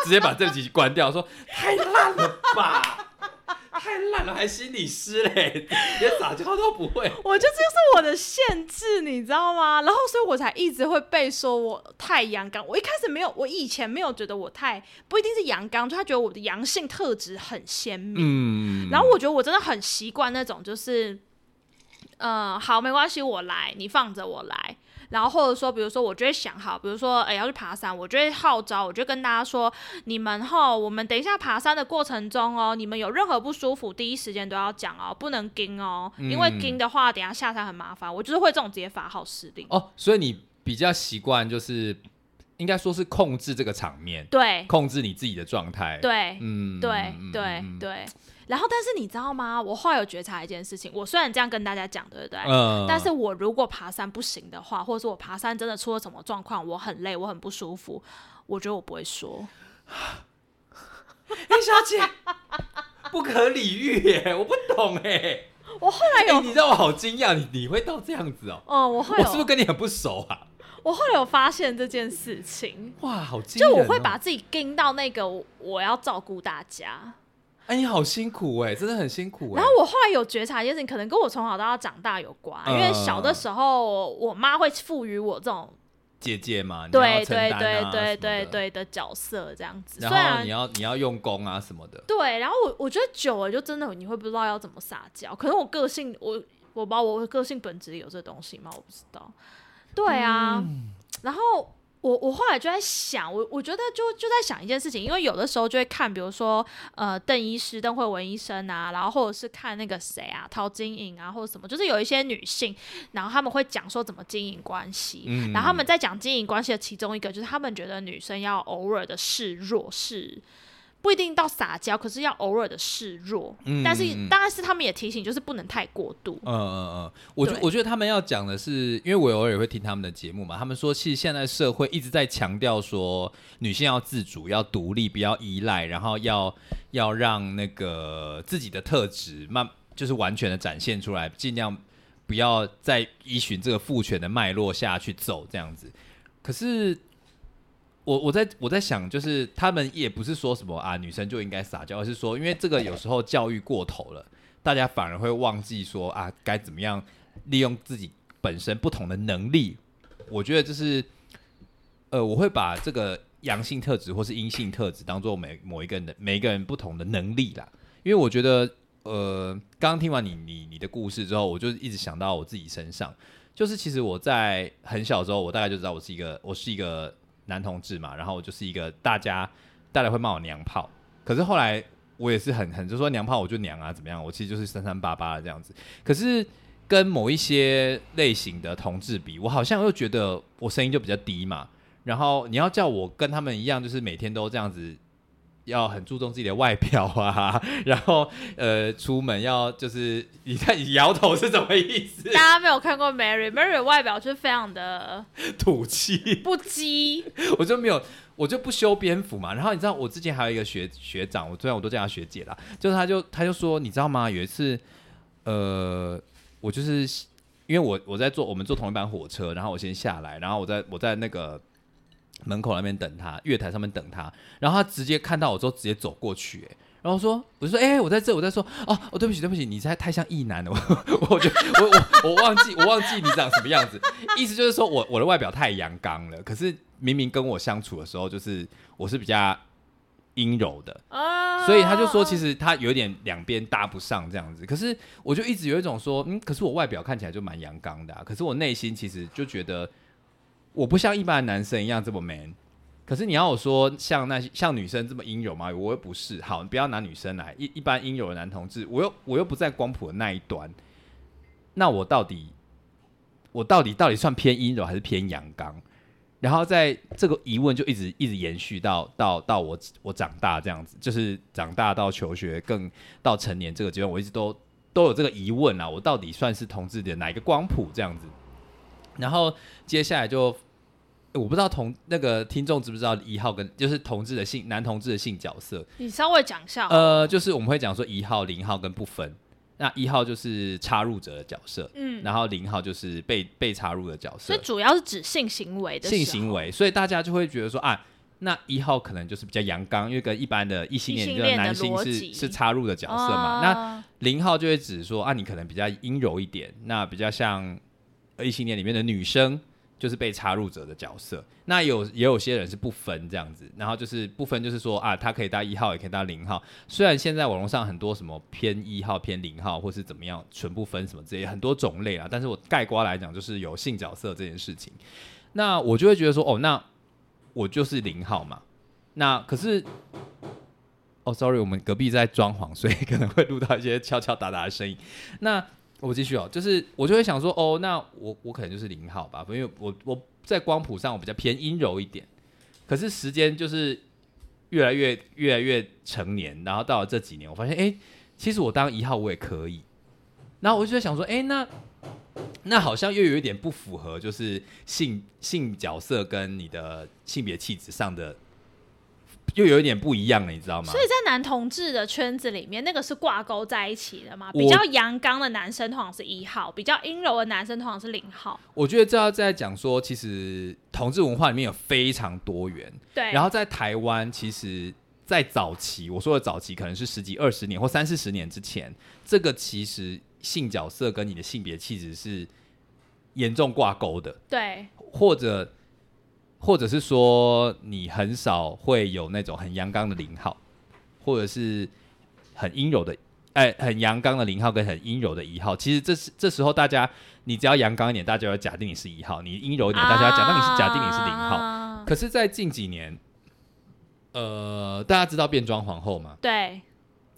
Speaker 1: 直接把这集关掉？说太烂了吧，太烂了，还心理师嘞，连撒娇都不会。
Speaker 2: 我就这就是我的限制，你知道吗？然后所以我才一直会被说我太阳刚。我一开始没有，我以前没有觉得我太不一定是阳刚，就他觉得我的阳性特质很鲜明。
Speaker 1: 嗯，
Speaker 2: 然后我觉得我真的很习惯那种，就是，呃，好，没关系，我来，你放着我来。然后或者说，比如说，我就会想好，比如说，哎，要去爬山，我就会号召，我就跟大家说，你们吼，我们等一下爬山的过程中哦，你们有任何不舒服，第一时间都要讲哦，不能惊哦，因为
Speaker 1: 嗯
Speaker 2: 惊的话，等一下下山很麻烦。我就是会这种直接发号施令。
Speaker 1: 哦，所以你比较习惯就是，应该说是控制这个场面，
Speaker 2: 对
Speaker 1: 控制你自己的状态。，
Speaker 2: 对
Speaker 1: 嗯，
Speaker 2: 对
Speaker 1: 嗯
Speaker 2: 对
Speaker 1: 嗯
Speaker 2: 对。然后，但是你知道吗？我后来有觉察一件事情，我虽然这样跟大家讲，对不对？
Speaker 1: 嗯，
Speaker 2: 但是我如果爬山不行的话，或者是我爬山真的出了什么状况，我很累，我很不舒服，我觉得我不会说。
Speaker 1: 哎，小姐，不可理喻耶，我不懂哎。
Speaker 2: 我后来有，
Speaker 1: 哎，你让我好惊讶，你你会到这样子哦？
Speaker 2: 哦，我后来，
Speaker 1: 我是不是跟你很不熟啊？
Speaker 2: 我后来有发现这件事情，
Speaker 1: 哇，好惊
Speaker 2: 就！我会把自己盯到那个我我要照顾大家，
Speaker 1: 哎，你好辛苦哎，真的很辛苦哎。
Speaker 2: 然后我后来有觉察一件事情，可能跟我从小到大长大有关，因为小的时候我妈会赋予我这种
Speaker 1: 姐姐嘛，你
Speaker 2: 对对对对
Speaker 1: 的
Speaker 2: 对对的角色这样子，虽
Speaker 1: 然后你要你要用功啊什么的。
Speaker 2: 对，然后我我觉得久了就真的你会不知道要怎么撒娇，可能我个性我我不知道我个性本质有这东西吗？我不知道。对啊，
Speaker 1: 嗯
Speaker 2: 然后我我后来就在想，我我觉得就就在想一件事情，因为有的时候就会看，比如说呃邓医师、邓慧文医生啊，然后或者是看那个谁啊陶晶莹啊，或者什么，就是有一些女性，然后他们会讲说怎么经营关系，
Speaker 1: 嗯。
Speaker 2: 然后他们在讲经营关系的其中一个，就是他们觉得女生要偶尔的示弱，是不一定到撒娇，可是要偶尔的示弱。
Speaker 1: 嗯
Speaker 2: 但是当然是他们也提醒，就是不能太过度。
Speaker 1: 嗯嗯嗯，我觉我觉得他们要讲的是，因为我偶尔也会听他们的节目嘛，他们说其实现在社会一直在强调说女性要自主、要独立、不要依赖，然后要要让那个自己的特质慢就是完全的展现出来，尽量不要再依循这个父权的脉络下去走这样子。可是我我在我在想，就是他们也不是说什么啊，女生就应该撒娇，而是说，因为这个有时候教育过头了，大家反而会忘记说啊，该怎么样利用自己本身不同的能力。我觉得就是，呃，我会把这个阳性特质或是阴性特质当做每某一个人的每一个人不同的能力啦。因为我觉得，呃，刚刚听完你你你的故事之后，我就一直想到我自己身上，就是其实我在很小的时候，我大概就知道我是一个我是一个男同志嘛，然后我就是一个大家大家会骂我娘炮，可是后来我也是很很就说娘炮我就娘啊怎么样，我其实就是三三八八这样子，可是。跟某一些类型的同志比，我好像又觉得我声音就比较低嘛。然后你要叫我跟他们一样，就是每天都这样子，要很注重自己的外表啊，然后呃，出门要就是你看你摇头是什么意思？
Speaker 2: 大家没有看过 Mary，Mary 的外表就是非常的
Speaker 1: 土气，
Speaker 2: 不羁，
Speaker 1: 我就没有，我就不修边幅嘛。然后你知道，我之前还有一个学学长，我虽然我都叫他学姐啦，就是他就他就说，你知道吗？有一次，呃，我就是因为我我在坐我们坐同一班火车，然后我先下来，然后我在我在那个门口那边等他，月台上面等他，然后他直接看到我之后直接走过去、欸，然后说，我就说，哎、我在这，我在说，哦，哦，对不起，对不起，你太太像异男了，我 我就我我我忘记我忘记你长什么样子，意思就是说我我的外表太阳刚了，可是明明跟我相处的时候，就是我是比较阴柔的，
Speaker 2: 啊。
Speaker 1: 所以他就说，其实他有点两边搭不上这样子。可是我就一直有一种说，嗯，可是我外表看起来就蛮阳刚的、啊，可是我内心其实就觉得我不像一般的男生一样这么 man。可是你要我说像那些像女生这么阴柔吗？我又不是。好，你不要拿女生来，一一般阴柔的男同志，我又我又不在光谱的那一端，那我到底我到底到底算偏阴柔还是偏阳刚？然后在这个疑问就一直一直延续到到到我我长大这样子，就是长大到求学更到成年这个阶段，我一直都都有这个疑问啊，我到底算是同志的哪一个光谱这样子？然后接下来就我不知道同那个听众知不知道一号跟就是同志的性男同志的性角色，
Speaker 2: 你稍微讲一下，
Speaker 1: 呃，就是我们会讲说一号、零号跟不分。那一号就是插入者的角色，
Speaker 2: 嗯，
Speaker 1: 然后零号就是被被插入的角色
Speaker 2: 所以。主要是指性行为的
Speaker 1: 性行为，所以大家就会觉得说啊，那一号可能就是比较阳刚，因为跟一般的异性恋的
Speaker 2: 异性恋的
Speaker 1: 男性是是插入的角色嘛。那
Speaker 2: 那
Speaker 1: 零号就会指说啊，你可能比较阴柔一点，那比较像异性恋里面的女生，就是被插入者的角色。那有也有些人是不分这样子，然后就是不分，就是说啊，他可以当一号，也可以当零号。虽然现在网络上很多什么偏一号、偏零号，或是怎么样，全部分什么这些很多种类啊，但是我概括来讲，就是有性角色这件事情。那我就会觉得说，哦，那我就是零号嘛。那可是，哦，sorry，我们隔壁在装潢，所以可能会录到一些敲敲打打的声音。那我继续哦，就是我就会想说，哦，那我我可能就是零号吧，因为我我在光谱上我比较偏阴柔一点。可是时间就是越来越越来越成年，然后到了这几年，我发现，哎、其实我当一号我也可以。然后我就在想说，哎、那那好像又有一点不符合，就是性性角色跟你的性别气质上的，又有一点不一样了，你知道吗？
Speaker 2: 所以在男同志的圈子里面，那个是挂钩在一起的嘛？比较阳刚的男生通常是一号，比较阴柔的男生通常是零号。
Speaker 1: 我觉得这要在讲说，其实同志文化里面有非常多元，
Speaker 2: 对，
Speaker 1: 然后在台湾，其实，在早期，我说的早期可能是十几、二十年或三四十年之前，这个其实性角色跟你的性别气质是严重挂钩的，
Speaker 2: 对
Speaker 1: 或者或者是说你很少会有那种很阳刚的零号，或者是很阴柔的。哎，很阳刚的零号跟很阴柔的一号，其实这是这时候大家，你只要阳刚一点，大家要假定你是一号；你阴柔一点，大家要假定你是假定你是零号。
Speaker 2: 啊
Speaker 1: 可是，在近几年，呃，大家知道变装皇后吗？
Speaker 2: 对，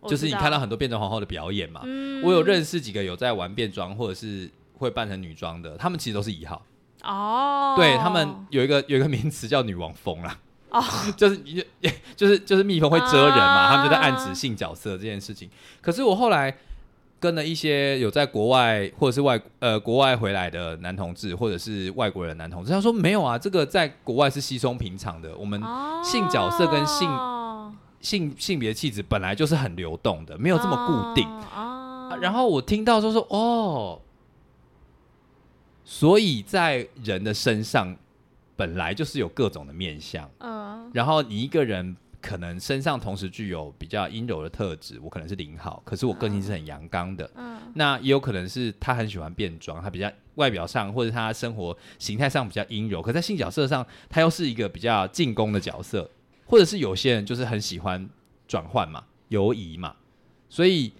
Speaker 1: 就是你看到很多变装皇后的表演嘛。
Speaker 2: 嗯
Speaker 1: 我有认识几个有在玩变装或者是会扮成女装的，他们其实都是一号。
Speaker 2: 哦，
Speaker 1: 对他们有一个有一个名词叫女王风啦。
Speaker 2: 哦，
Speaker 1: 就是 就是就是蜜蜂会蛰人嘛，
Speaker 2: 啊
Speaker 1: 他们就在暗指性角色这件事情。可是我后来跟了一些有在国外或者是外呃国外回来的男同志，或者是外国人男同志，他说没有啊，这个在国外是稀松平常的。我们
Speaker 2: 哦
Speaker 1: 性角色跟性
Speaker 2: 哦
Speaker 1: 性性别气质本来就是很流动的，没有这么固定。然后我听到就说哦，所以在人的身上本来就是有各种的面相，
Speaker 2: 嗯。
Speaker 1: 然后你一个人可能身上同时具有比较阴柔的特质，我可能是零号，可是我个性是很阳刚的。
Speaker 2: 嗯。
Speaker 1: 那也有可能是他很喜欢变装，他比较外表上或者他生活形态上比较阴柔，可在性角色上他又是一个比较进攻的角色，或者是有些人就是很喜欢转换嘛、游移嘛，所以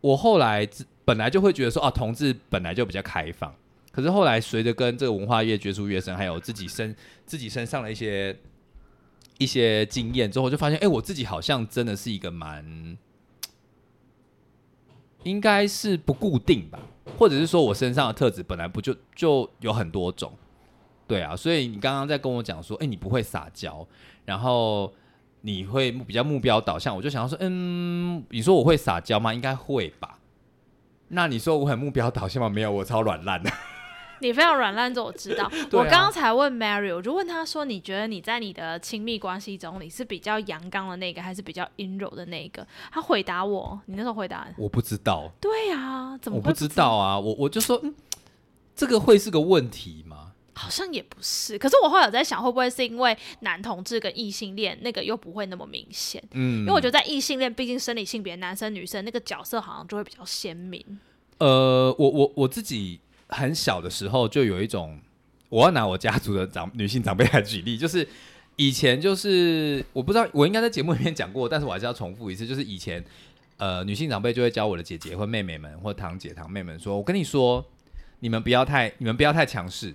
Speaker 1: 我后来本来就会觉得说，啊，同志本来就比较开放，可是后来随着跟这个文化越接触越深，还有自己身自己身上的一些一些经验之后，就发现，哎、我自己好像真的是一个蛮。应该是不固定吧，或者是说我身上的特质本来不就就有很多种，对啊，所以你刚刚在跟我讲说，哎、你不会撒娇，然后你会比较目标导向，我就想要说，嗯，你说我会撒娇吗？应该会吧。那你说我很目标导向吗？没有，我超软烂的。
Speaker 2: 你非常软烂，这我知道。
Speaker 1: 啊
Speaker 2: 我刚刚才问 Mary，我就问他说：“你觉得你在你的亲密关系中，你是比较阳刚的那个，还是比较阴柔的那个？”他回答我，你那时候回答，
Speaker 1: 我不知道，
Speaker 2: 对啊，怎么
Speaker 1: 不知道啊，我我就说，嗯，这个会是个问题吗？
Speaker 2: 好像也不是。可是我后来有在想，会不会是因为男同志跟异性恋那个又不会那么明显？
Speaker 1: 嗯，
Speaker 2: 因为我觉得在异性恋，毕竟生理性别男生女生那个角色好像就会比较鲜明。
Speaker 1: 呃，我我我自己很小的时候就有一种，我要拿我家族的长女性长辈来举例，就是以前就是我不知道，我应该在节目里面讲过，但是我还是要重复一次，就是以前呃女性长辈就会教我的姐姐或妹妹们或堂姐堂妹们说，我跟你说，你们不要太你们不要太强势，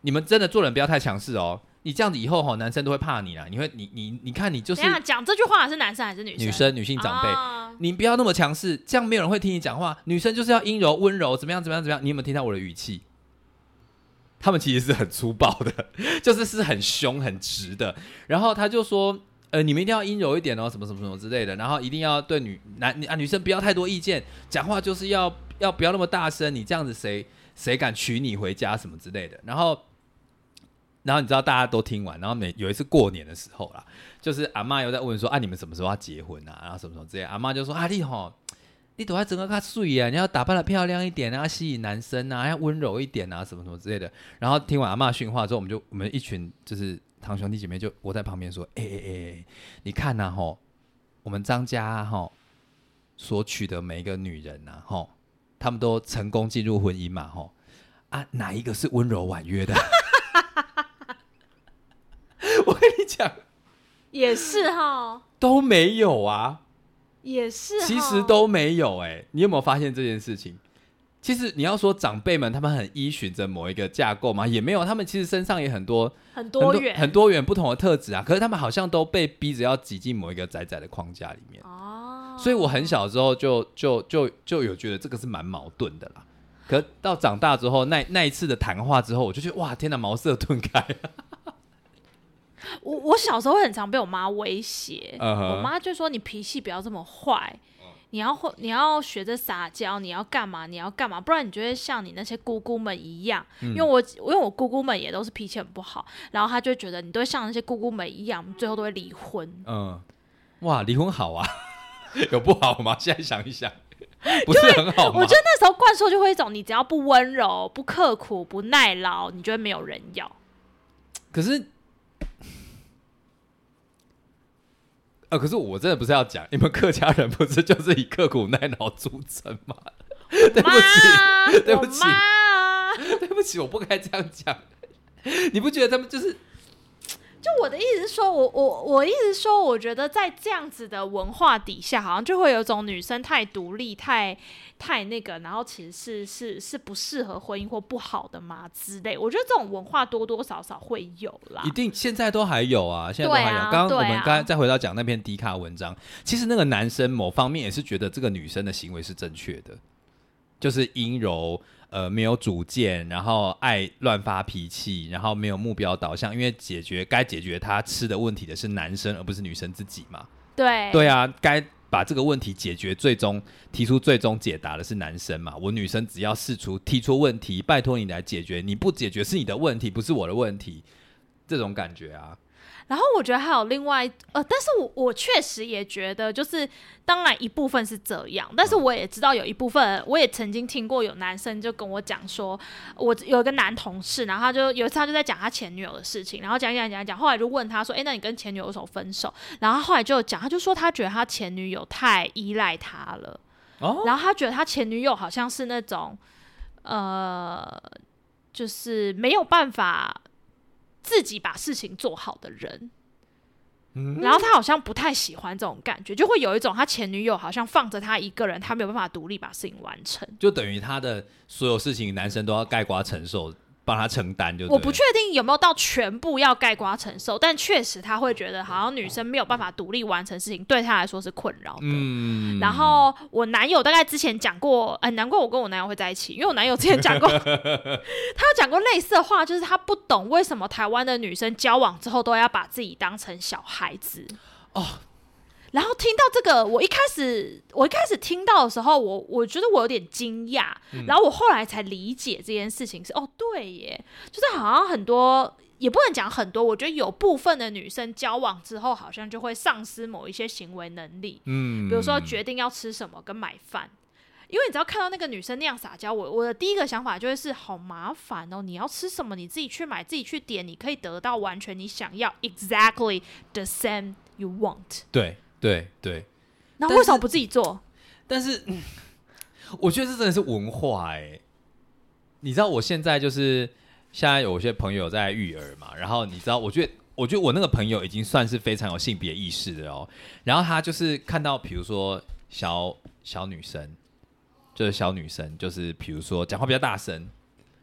Speaker 1: 你们真的做人不要太强势哦。你这样子以后哈，男生都会怕你啦。你会，你你你看，你就是
Speaker 2: 等一下讲这句话是男生还是女生？
Speaker 1: 女生女性长辈，
Speaker 2: 啊
Speaker 1: 你不要那么强势，这样没有人会听你讲话。女生就是要阴柔温柔，怎么样怎么样怎么样？你有没有听到我的语气？他们其实是很粗暴的，就是是很凶很直的。然后他就说：“呃，你们一定要阴柔一点哦，什么什么什么之类的。然后一定要对女男啊女生不要太多意见，讲话就是要要不要那么大声。你这样子谁谁敢娶你回家什么之类的。然后。”然后你知道大家都听完，然后每有一次过年的时候啦，就是阿妈又在问说啊，你们什么时候要结婚啊？然后什么什么之类，阿妈就说啊，你吼，你都要整个较水啊，你要打扮的漂亮一点啊，吸引男生啊，要温柔一点啊，什么什么之类的。然后听完阿妈训话之后，我们就我们一群就是堂兄弟姐妹就我在旁边说：“哎哎哎，你看呐，吼，我们张家吼所娶的每一个女人呐，吼，他们都成功进入婚姻嘛，吼啊，哪一个是温柔婉约的？我跟你讲，
Speaker 2: 也是哈，
Speaker 1: 都没有啊，
Speaker 2: 也是，
Speaker 1: 其实都没有。哎，你有没有发现这件事情？其实你要说长辈们他们很依循着某一个架构嘛，也没有，他们其实身上也很多
Speaker 2: 很多元
Speaker 1: 很多元不同的特质啊。可是他们好像都被逼着要挤进某一个窄窄的框架里面哦。所以我很小时候就就就就有觉得这个是蛮矛盾的啦。可到长大之后，那那一次的谈话之后，我就觉得哇，天哪，茅塞顿开。
Speaker 2: 我我小时候很常被我妈威胁，我妈就说你脾气不要这么坏。你要会，你要学着撒娇，你要干嘛？你要干嘛？不然你就会像你那些姑姑们一样。因为我，因为我姑姑们也都是脾气很不好，然后她就觉得你都会像那些姑姑们一样，最后都会离婚。
Speaker 1: 嗯，哇，离婚好啊，有不好吗？现在想一想，不是很好吗？
Speaker 2: 我觉得那时候灌输就会一种，你只要不温柔、不刻苦、不耐劳，你就会没有人要。
Speaker 1: 可是。呃，可是我真的不是要讲，你们客家人不是就是以刻苦耐劳著称吗？对不起，对不起，对不起，我不该这样讲。你不觉得他们就是？
Speaker 2: 就我的意思是说，我我我意思是说，我觉得在这样子的文化底下，好像就会有种女生太独立、太太那个，然后其实是是是不适合婚姻或不好的嘛之类。我觉得这种文化多多少少会有啦，
Speaker 1: 一定现在都还有啊，现在都还有。刚刚我们刚才再回到讲那篇迪卡文章，其实那个男生某方面也是觉得这个女生的行为是正确的，就是阴柔。呃，没有主见，然后爱乱发脾气，然后没有目标导向，因为解决该解决他吃的问题的是男生，而不是女生自己嘛。
Speaker 2: 对，
Speaker 1: 对啊，该把这个问题解决，最终提出最终解答的是男生嘛。我女生只要试出提出问题，拜托你来解决，你不解决是你的问题，不是我的问题，这种感觉啊。
Speaker 2: 然后我觉得还有另外呃，但是我我确实也觉得，就是当然一部分是这样，但是我也知道有一部分，我也曾经听过有男生就跟我讲说，我有一个男同事，然后他就有一次他就在讲他前女友的事情，然后讲讲讲讲，后来就问他说，哎，那你跟前女友什么分手？然后后来就讲，他就说他觉得他前女友太依赖他了，哦，然后他觉得他前女友好像是那种，呃，就是没有办法。自己把事情做好的人，然后他好像不太喜欢这种感觉，就会有一种他前女友好像放着他一个人，他没有办法独立把事情完成，
Speaker 1: 就等于他的所有事情，男生都要盖瓜承受。帮他承担就，
Speaker 2: 我不确定有没有到全部要盖瓜承受，但确实他会觉得好像女生没有办法独立完成事情，对他来说是困扰的。嗯，然后我男友大概之前讲过，哎，难怪我跟我男友会在一起，因为我男友之前讲过，他有讲过类似的话，就是他不懂为什么台湾的女生交往之后都要把自己当成小孩子哦。然后听到这个，我一开始我一开始听到的时候，我我觉得我有点惊讶，然后我后来才理解这件事情是哦，对耶，就是好像很多也不能讲很多，我觉得有部分的女生交往之后，好像就会丧失某一些行为能力，嗯，比如说决定要吃什么跟买饭，因为你只要看到那个女生那样撒娇，我我的第一个想法就会是好麻烦哦，你要吃什么你自己去买，自己去点，你可以得到完全你想要，exactly the same you want，
Speaker 1: 对。对对，
Speaker 2: 那为什么不自己做？
Speaker 1: 但是我觉得这真的是文化哎。你知道我现在就是现在有些朋友在育儿嘛，然后你知道，我觉得我觉得我那个朋友已经算是非常有性别意识的哦。然后他就是看到，比如说小小女生，就是小女生，就是比如说讲话比较大声，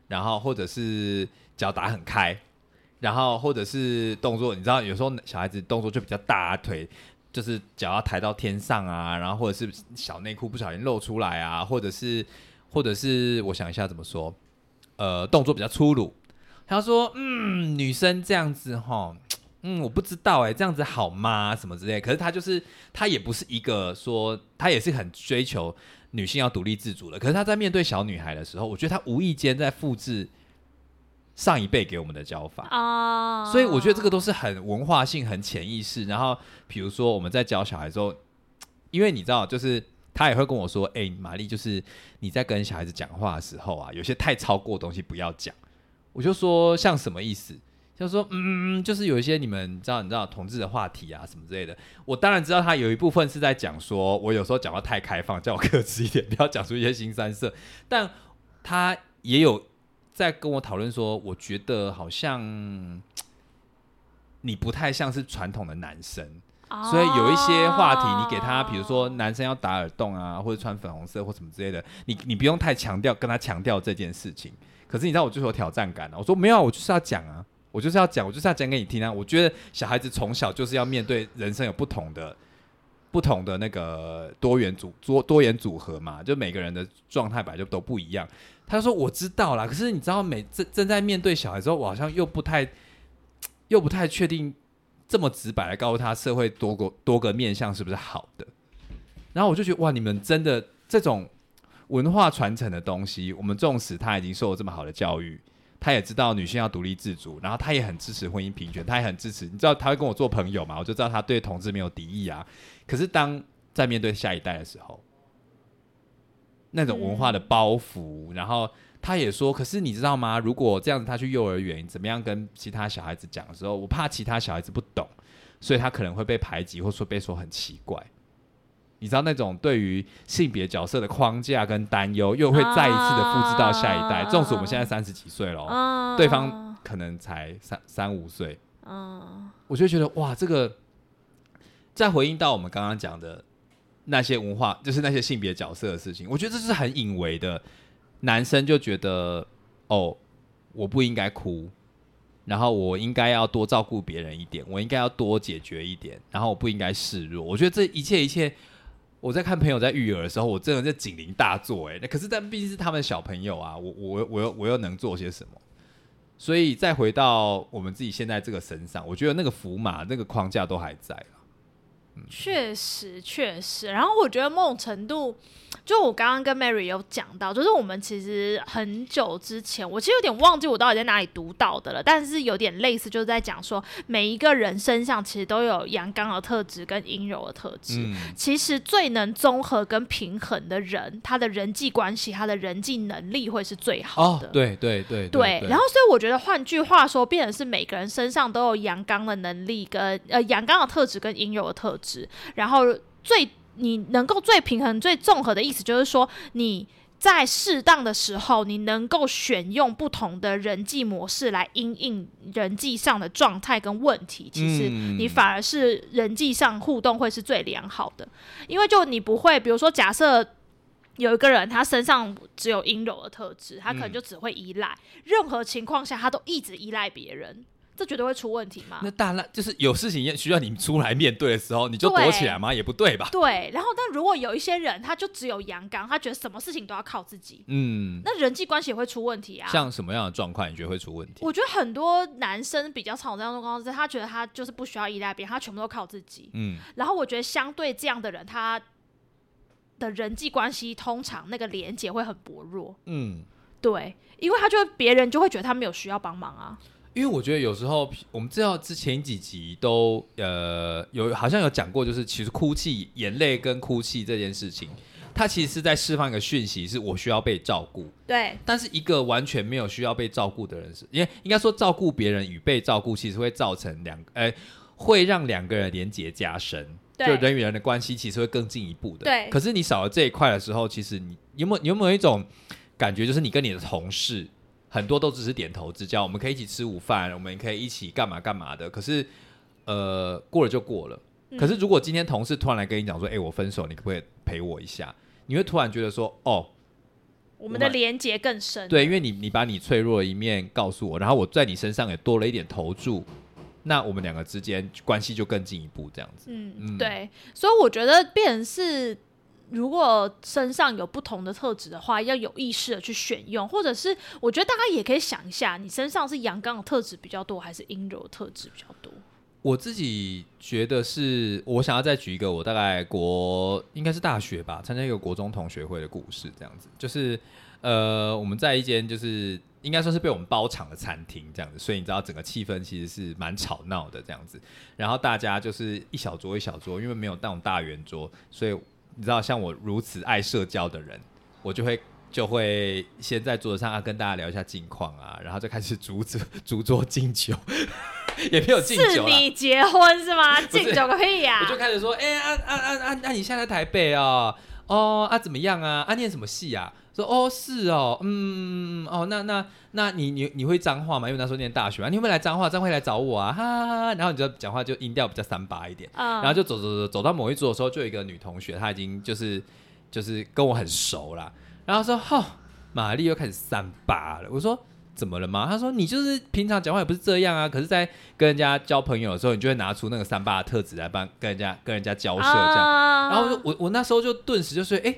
Speaker 1: 然后或者是脚打很开，然后或者是动作，你知道有时候小孩子动作就比较大腿。就是脚要抬到天上啊，然后或者是小内裤不小心露出来啊，或者是或者是我想一下怎么说，呃，动作比较粗鲁。他说：“嗯，女生这样子哈，嗯，我不知道哎，这样子好吗？什么之类。可是他就是他也不是一个说他也是很追求女性要独立自主的。可是他在面对小女孩的时候，我觉得他无意间在复制。”上一辈给我们的教法啊，所以我觉得这个都是很文化性、很潜意识。然后，比如说我们在教小孩之后，因为你知道，就是他也会跟我说：“哎，玛丽，就是你在跟小孩子讲话的时候啊，有些太超过的东西不要讲。”我就说：“像什么意思？”就说嗯，就是有一些你们知道你知道同志的话题啊什么之类的。我当然知道他有一部分是在讲说，我有时候讲话太开放，叫我克制一点，不要讲出一些新三色。但他也有在跟我讨论说，我觉得好像 你不太像是传统的男生。所以有一些话题，你给他，比如说男生要打耳洞啊，或者穿粉红色或什么之类的，你你不用太强调跟他强调这件事情。可是你知道我就是有挑战感啊，我说没有，我就是要讲啊，我就是要讲，我就是要讲给你听啊。我觉得小孩子从小就是要面对人生有不同的不同的那个多元组多多元组合嘛，就每个人的状态本来就都不一样。他说我知道啦，可是你知道，每正正在面对小孩之后，我好像又不太又不太确定。这么直白的告诉他，社会多个多个面向是不是好的？然后我就觉得哇，你们真的这种文化传承的东西，我们纵使他已经受了这么好的教育，他也知道女性要独立自主，然后他也很支持婚姻平权，他也很支持。你知道他会跟我做朋友嘛？我就知道他对同志没有敌意啊。可是当在面对下一代的时候，那种文化的包袱，然后。他也说，可是你知道吗？如果这样子，他去幼儿园怎么样跟其他小孩子讲的时候，我怕其他小孩子不懂，所以他可能会被排挤，或者说被说很奇怪。你知道那种对于性别角色的框架跟担忧，又会再一次的复制到下一代。纵使我们现在三十几岁了，对方可能才三三五岁，嗯，我就觉得哇，这个再回应到我们刚刚讲的那些文化，就是那些性别角色的事情，我觉得这是很隐微的。男生就觉得，哦，我不应该哭，然后我应该要多照顾别人一点，我应该要多解决一点，然后我不应该示弱。我觉得这一切一切，我在看朋友在育儿的时候，我真的在警铃大作。哎，那可是但毕竟是他们小朋友啊，我我我又我又能做些什么？所以再回到我们自己现在这个身上，我觉得那个福码那个框架都还在
Speaker 2: 确实，确实。然后我觉得某种程度。就我刚刚跟 Mary 有讲到，就是我们其实很久之前，我其实有点忘记我到底在哪里读到的了，但是有点类似，就是在讲说每一个人身上其实都有阳刚的特质跟阴柔的特质。其实最能综合跟平衡的人，他的人际关系、他的人际能力会是最好的。
Speaker 1: 对对对
Speaker 2: 对。然后，所以我觉得换句话说，变成是每个人身上都有阳刚的能力跟呃阳刚的特质跟阴柔的特质，然后最。你能够最平衡、最综合的意思，就是说你在适当的时候，你能够选用不同的人际模式来应应人际上的状态跟问题。其实你反而是人际上互动会是最良好的，因为就你不会，比如说假设有一个人他身上只有阴柔的特质，他可能就只会依赖，任何情况下他都一直依赖别人。这绝对会出问题吗？
Speaker 1: 那大烂就是有事情需要你出来面对的时候，你就躲起来吗？也不对吧？
Speaker 2: 对。然后，但如果有一些人，他就只有阳刚，他觉得什么事情都要靠自己，嗯，那人际关系也会出问题啊。
Speaker 1: 像什么样的状况，你觉得会出问题？
Speaker 2: 我觉得很多男生比较常这样的状况，他觉得他就是不需要依赖别人，他全部都靠自己。嗯。然后我觉得相对这样的人，他的人际关系通常那个连接会很薄弱。嗯，对，因为他就别人就会觉得他没有需要帮忙啊。
Speaker 1: 因为我觉得有时候我们知道之前几集都呃有好像有讲过，就是其实哭泣、眼泪跟哭泣这件事情，它其实是在释放一个讯息，是我需要被照顾。
Speaker 2: 对。
Speaker 1: 但是一个完全没有需要被照顾的人，是因为应该说照顾别人与被照顾，其实会造成两呃会让两个人连结加深，就人与人的关系其实会更进一步的。
Speaker 2: 对。
Speaker 1: 可是你少了这一块的时候，其实你有没有有没有一种感觉，就是你跟你的同事。很多都只是点头之交，我们可以一起吃午饭，我们可以一起干嘛干嘛的。可是，呃，过了就过了。可是，如果今天同事突然来跟你讲说：“哎，我分手，你可不可以陪我一下？”你会突然觉得说：“哦，
Speaker 2: 我们的连接更深。”
Speaker 1: 对，因为你你把你脆弱的一面告诉我，然后我在你身上也多了一点投注，那我们两个之间关系就更进一步，这样子。
Speaker 2: 嗯，嗯对。所以我觉得，变成是。如果身上有不同的特质的话，要有意识的去选用，或者是我觉得大家也可以想一下，你身上是阳刚的特质比较多，还是阴柔的特质比较多？
Speaker 1: 我自己觉得是，我想要再举一个我大概国应该是大学吧，参加一个国中同学会的故事，这样子，就是呃，我们在一间就是应该说是被我们包场的餐厅这样子，所以你知道整个气氛其实是蛮吵闹的这样子，然后大家就是一小桌一小桌，因为没有那种大圆桌，所以。你知道，像我如此爱社交的人，我就会就会先在桌子上啊跟大家聊一下近况啊，然后再开始逐桌逐桌敬酒，也没有敬
Speaker 2: 是
Speaker 1: 酒是。
Speaker 2: 你结婚是吗？敬酒个屁呀、
Speaker 1: 我就开始说，哎、啊啊啊啊啊！你现在在台北哦，哦啊怎么样啊？啊念什么戏啊？说哦是哦，嗯哦那那那你你你会脏话吗？因为那时候念大学嘛，你会不会来彰化？彰化来找我啊，哈哈哈哈！然后你就讲话就音调比较三八一点，
Speaker 2: 嗯，
Speaker 1: 然后就走走走走到某一桌的时候，就有一个女同学，她已经就是就是跟我很熟啦，然后说，哈，玛丽又开始三八了。我说怎么了吗？她说你就是平常讲话也不是这样啊，可是在跟人家交朋友的时候，你就会拿出那个三八的特质来帮跟人家跟人家交涉这样。
Speaker 2: 啊
Speaker 1: 然后我就我我那时候就顿时就说，哎、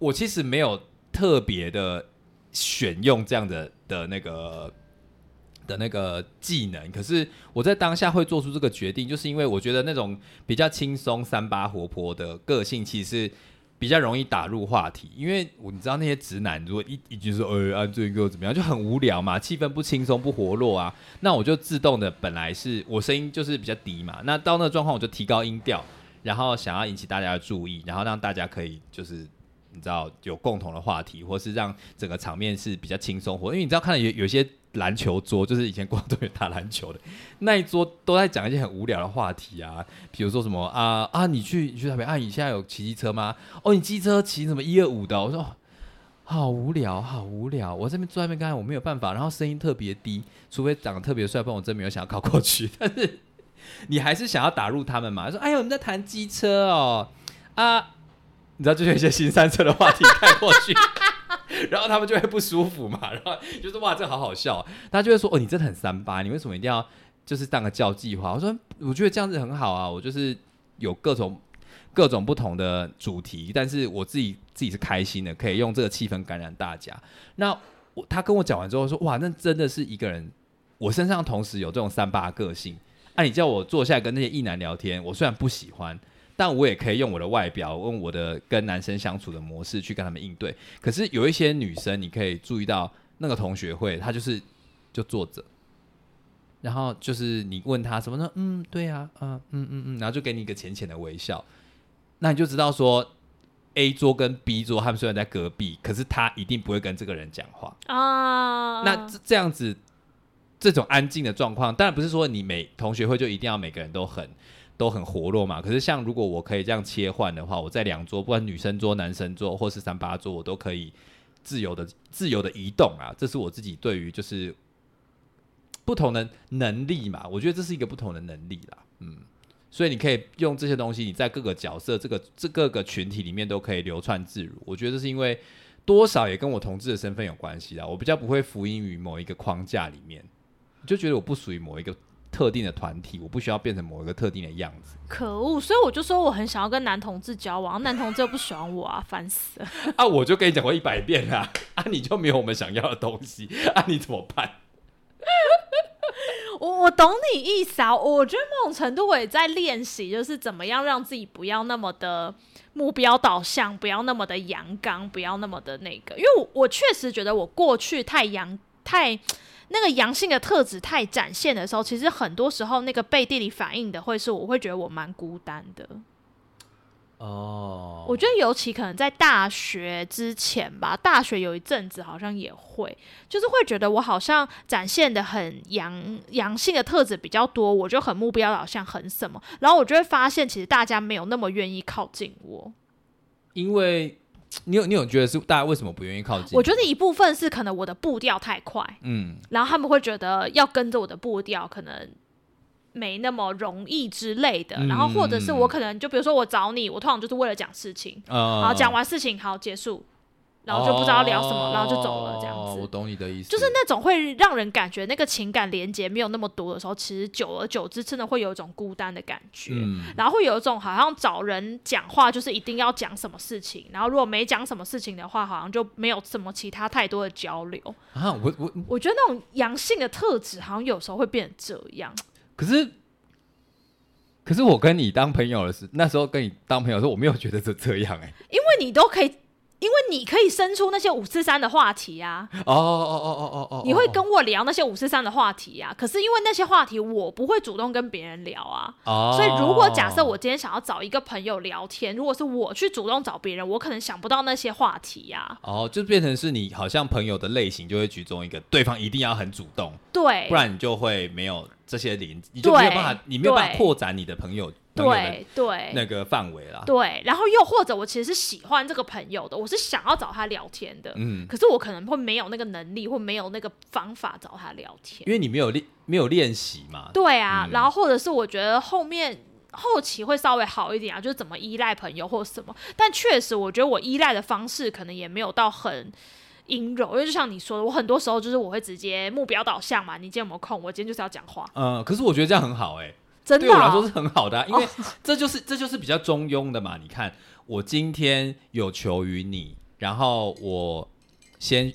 Speaker 1: 我其实没有特别的选用这样的的那个的那个技能，可是我在当下会做出这个决定，就是因为我觉得那种比较轻松、三八活泼的个性，其实比较容易打入话题。因为我你知道那些直男，如果一一句说“呃，安最后怎么样”，就很无聊嘛，气氛不轻松、不活络啊。那我就自动的本来是我声音就是比较低嘛，那到那个状况我就提高音调，然后想要引起大家的注意，然后让大家可以就是。你知道有共同的话题，或是让整个场面是比较轻松活，因为你知道看到有有些篮球桌，就是以前广东人打篮球的那一桌，都在讲一些很无聊的话题啊，比如说什么啊啊，你去你去台北啊，你现在有骑机车吗？哦，你机车骑什么一二五的？我说、好无聊，好无聊，我这边坐在那边，刚才我没有办法，然后声音特别低，除非长得特别帅，不然我真没有想要靠过去。但是你还是想要打入他们嘛？说哎呦，你在谈机车哦啊，你知道，就有一些新三色的话题带过去，然后他们就会不舒服嘛，然后就是哇，这好好笑哦，大家就会说哦，你真的很三八，你为什么一定要就是当个交际花？我说我觉得这样子很好啊，我就是有各种各种不同的主题，但是我自己自己是开心的，可以用这个气氛感染大家。那我他跟我讲完之后说，哇，那真的是一个人，我身上同时有这种三八个性。啊，你叫我坐下来跟那些异男聊天，我虽然不喜欢，但我也可以用我的外表，用我的跟男生相处的模式去跟他们应对。可是有一些女生，你可以注意到那个同学会，她就是就坐着，然后就是你问她什么呢？嗯，对啊，啊，嗯嗯嗯，然后就给你一个浅浅的微笑，那你就知道说 A 桌跟 B 桌他们虽然在隔壁，可是他一定不会跟这个人讲话。
Speaker 2: 啊，
Speaker 1: 那这这样子，这种安静的状况，当然不是说你每同学会就一定要每个人都很都很活络嘛。可是像如果我可以这样切换的话，我在两桌，不管女生桌、男生桌或是三八桌，我都可以自由的自由的移动啊。这是我自己对于就是不同的能力嘛，我觉得这是一个不同的能力啦，嗯。所以你可以用这些东西，你在各个角色、这个这各个群体里面都可以流窜自如。我觉得这是因为多少也跟我同志的身份有关系啊。我比较不会服膺于某一个框架里面，就觉得我不属于某一个特定的团体，我不需要变成某一个特定的样子
Speaker 2: 可恶，所以我就说我很想要跟男同志交往，男同志又不喜欢我啊，烦死了。
Speaker 1: 啊！我就跟你讲过一百遍啦，啊，你就没有我们想要的东西，啊，你怎么办？
Speaker 2: 我我懂你意思啊，我觉得某种程度我也在练习，就是怎么样让自己不要那么的目标导向，不要那么的阳刚，不要那么的那个，因为我我确实觉得我过去太阳太。那个阳性的特质太展现的时候，其实很多时候那个背地里反映的会是，我会觉得我蛮孤单的。
Speaker 1: 哦
Speaker 2: 我觉得尤其可能在大学之前吧，大学有一阵子好像也会，就是会觉得我好像展现的很阳阳性的特质比较多，我就很目标导向，很什么，然后我就会发现其实大家没有那么愿意靠近我。
Speaker 1: 因为 你有你有觉得是大家为什么不愿意靠近？
Speaker 2: 我觉得一部分是可能我的步调太快，
Speaker 1: 嗯
Speaker 2: 然后他们会觉得要跟着我的步调，可能没那么容易之类的。
Speaker 1: 嗯
Speaker 2: 然后或者是我可能就比如说我找你，我通常就是为了讲事情，
Speaker 1: 呃
Speaker 2: 好讲完事情好结束，然后就不知道聊什么，
Speaker 1: 哦
Speaker 2: 然后就走了这样子我。
Speaker 1: 懂你的意思，
Speaker 2: 就是那种会让人感觉那个情感连接没有那么多的时候，其实久而久之真的会有一种孤单的感觉。
Speaker 1: 嗯
Speaker 2: 然后会有一种好像找人讲话就是一定要讲什么事情，然后如果没讲什么事情的话，好像就没有什么其他太多的交流。
Speaker 1: 啊，我我
Speaker 2: 我觉得那种阳性的特质好像有时候会变成这样。
Speaker 1: 可是，可是我跟你当朋友的时，那时候跟你当朋友的时候，我没有觉得这这样哎、
Speaker 2: 因为你都可以因为你可以生出那些五四三的话题啊，
Speaker 1: 哦哦哦哦哦哦，
Speaker 2: 你会跟我聊那些五四三的话题啊。可是因为那些话题我不会主动跟别人聊啊，
Speaker 1: 哦，
Speaker 2: 所以如果假设我今天想要找一个朋友聊天，如果是我去主动找别人，我可能想不到那些话题呀、
Speaker 1: 哦，就变成是你好像朋友的类型就会举中一个，对方一定要很主动，
Speaker 2: 对，
Speaker 1: 不然你就会没有这些连，你就没有办法，你没有办法扩展你的朋友
Speaker 2: 对对
Speaker 1: 那个范围啦。
Speaker 2: 对，然后又或者我其实是喜欢这个朋友的，我是想要找他聊天的，
Speaker 1: 嗯，
Speaker 2: 可是我可能会没有那个能力，或没有那个方法找他聊天
Speaker 1: 因。为你没有练没有练习嘛。
Speaker 2: 对啊，
Speaker 1: 嗯
Speaker 2: 然后或者是我觉得后面后期会稍微好一点啊，就是怎么依赖朋友或什么。但确实，我觉得我依赖的方式可能也没有到很阴柔，因为就像你说的，我很多时候就是我会直接目标导向嘛，你今天有没有空？我今天就是要讲话，
Speaker 1: 嗯，可是我觉得这样很好哎、
Speaker 2: 真的哦、
Speaker 1: 对我来说是很好的啊、因为 这就是这就是比较中庸的嘛。你看，我今天有求于你，然后我先，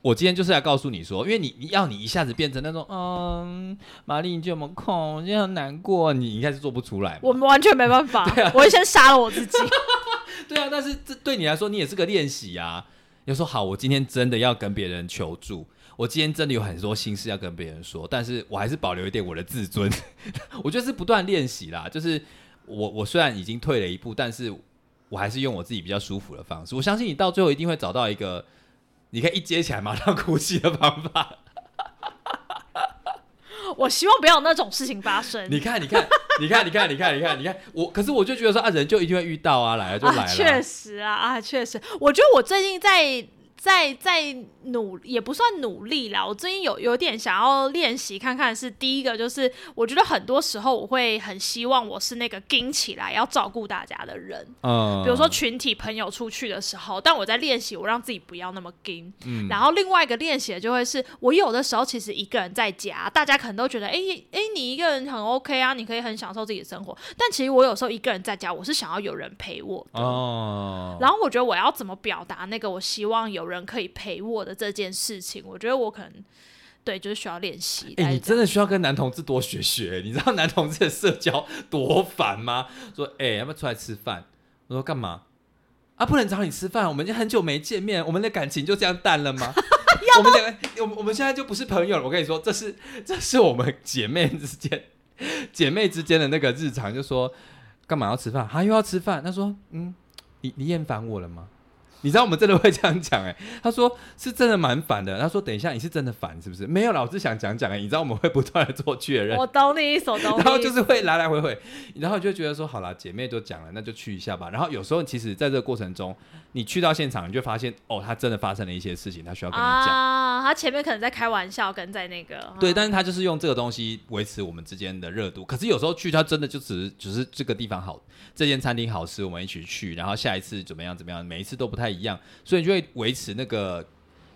Speaker 1: 我今天就是来告诉你说，因为你你要你一下子变成那种，嗯，玛丽你今天有没有空？我今天很难过，你应该是做不出来。
Speaker 2: 我们完全没办法，
Speaker 1: 啊
Speaker 2: 我会先杀了我自己。
Speaker 1: 对啊，但是这对你来说，你也是个练习啊。有时候好，我今天真的要跟别人求助，我今天真的有很多心事要跟别人说，但是我还是保留一点我的自尊。我觉得是不断练习啦，就是我我虽然已经退了一步，但是我还是用我自己比较舒服的方式。我相信你到最后一定会找到一个你可以一接起来马上哭泣的方法。
Speaker 2: 我希望不要有那种事情发生。
Speaker 1: 你看，你看，你看，你看，你看，你看，你看，我可是我就觉得说啊，人就一定会遇到啊，来了就来了。
Speaker 2: 确实啊，啊，确实，我觉得我最近在在在努，也不算努力啦。我最近有有点想要练习看看，是第一个就是，我觉得很多时候我会很希望我是那个盯起来要照顾大家的人，
Speaker 1: 嗯，
Speaker 2: 比如说群体朋友出去的时候，但我在练习我让自己不要那么盯。
Speaker 1: 嗯
Speaker 2: 然后另外一个练习的就会是我有的时候其实一个人在家，大家可能都觉得，哎、哎、你一个人很 OK 啊，你可以很享受自己的生活。但其实我有时候一个人在家，我是想要有人陪我的。
Speaker 1: 哦，
Speaker 2: 然后我觉得我要怎么表达那个我希望有人可以陪我的这件事情，我觉得我可能对就是需要练习。
Speaker 1: 哎、你真
Speaker 2: 的
Speaker 1: 的需要跟男同志多学学。你知道男同志的社交多烦吗？说，哎、要不要出来吃饭？我说干嘛？啊，不能找你吃饭，我们已经很久没见面，我们的感情就这样淡了吗？我们两个，我们我们现在就不是朋友了。我跟你说，这是这是我们姐妹之间姐妹之间的那个日常，就说干嘛要吃饭？他、又要吃饭。他说，嗯，你你厌烦我了吗？你知道我们真的会这样讲哎、他说是真的蛮烦的。他说等一下你是真的烦是不是？没有啦，我是想讲讲哎、你知道我们会不断的做确认，
Speaker 2: 我懂你意思，我懂你。
Speaker 1: 然后就是会来来回回，然后就觉得说好啦，姐妹都讲了，那就去一下吧。然后有时候其实在这个过程中，你去到现场，你就发现哦，他真的发生了一些事情，他需要跟你讲。
Speaker 2: 啊，他前面可能在开玩笑，跟在那个
Speaker 1: 对，
Speaker 2: 啊
Speaker 1: 但是他就是用这个东西维持我们之间的热度。可是有时候去，他真的就只是只是这个地方好，这间餐厅好吃，我们一起去，然后下一次怎么样怎么样，每一次都不太一样，所以你就会维持那个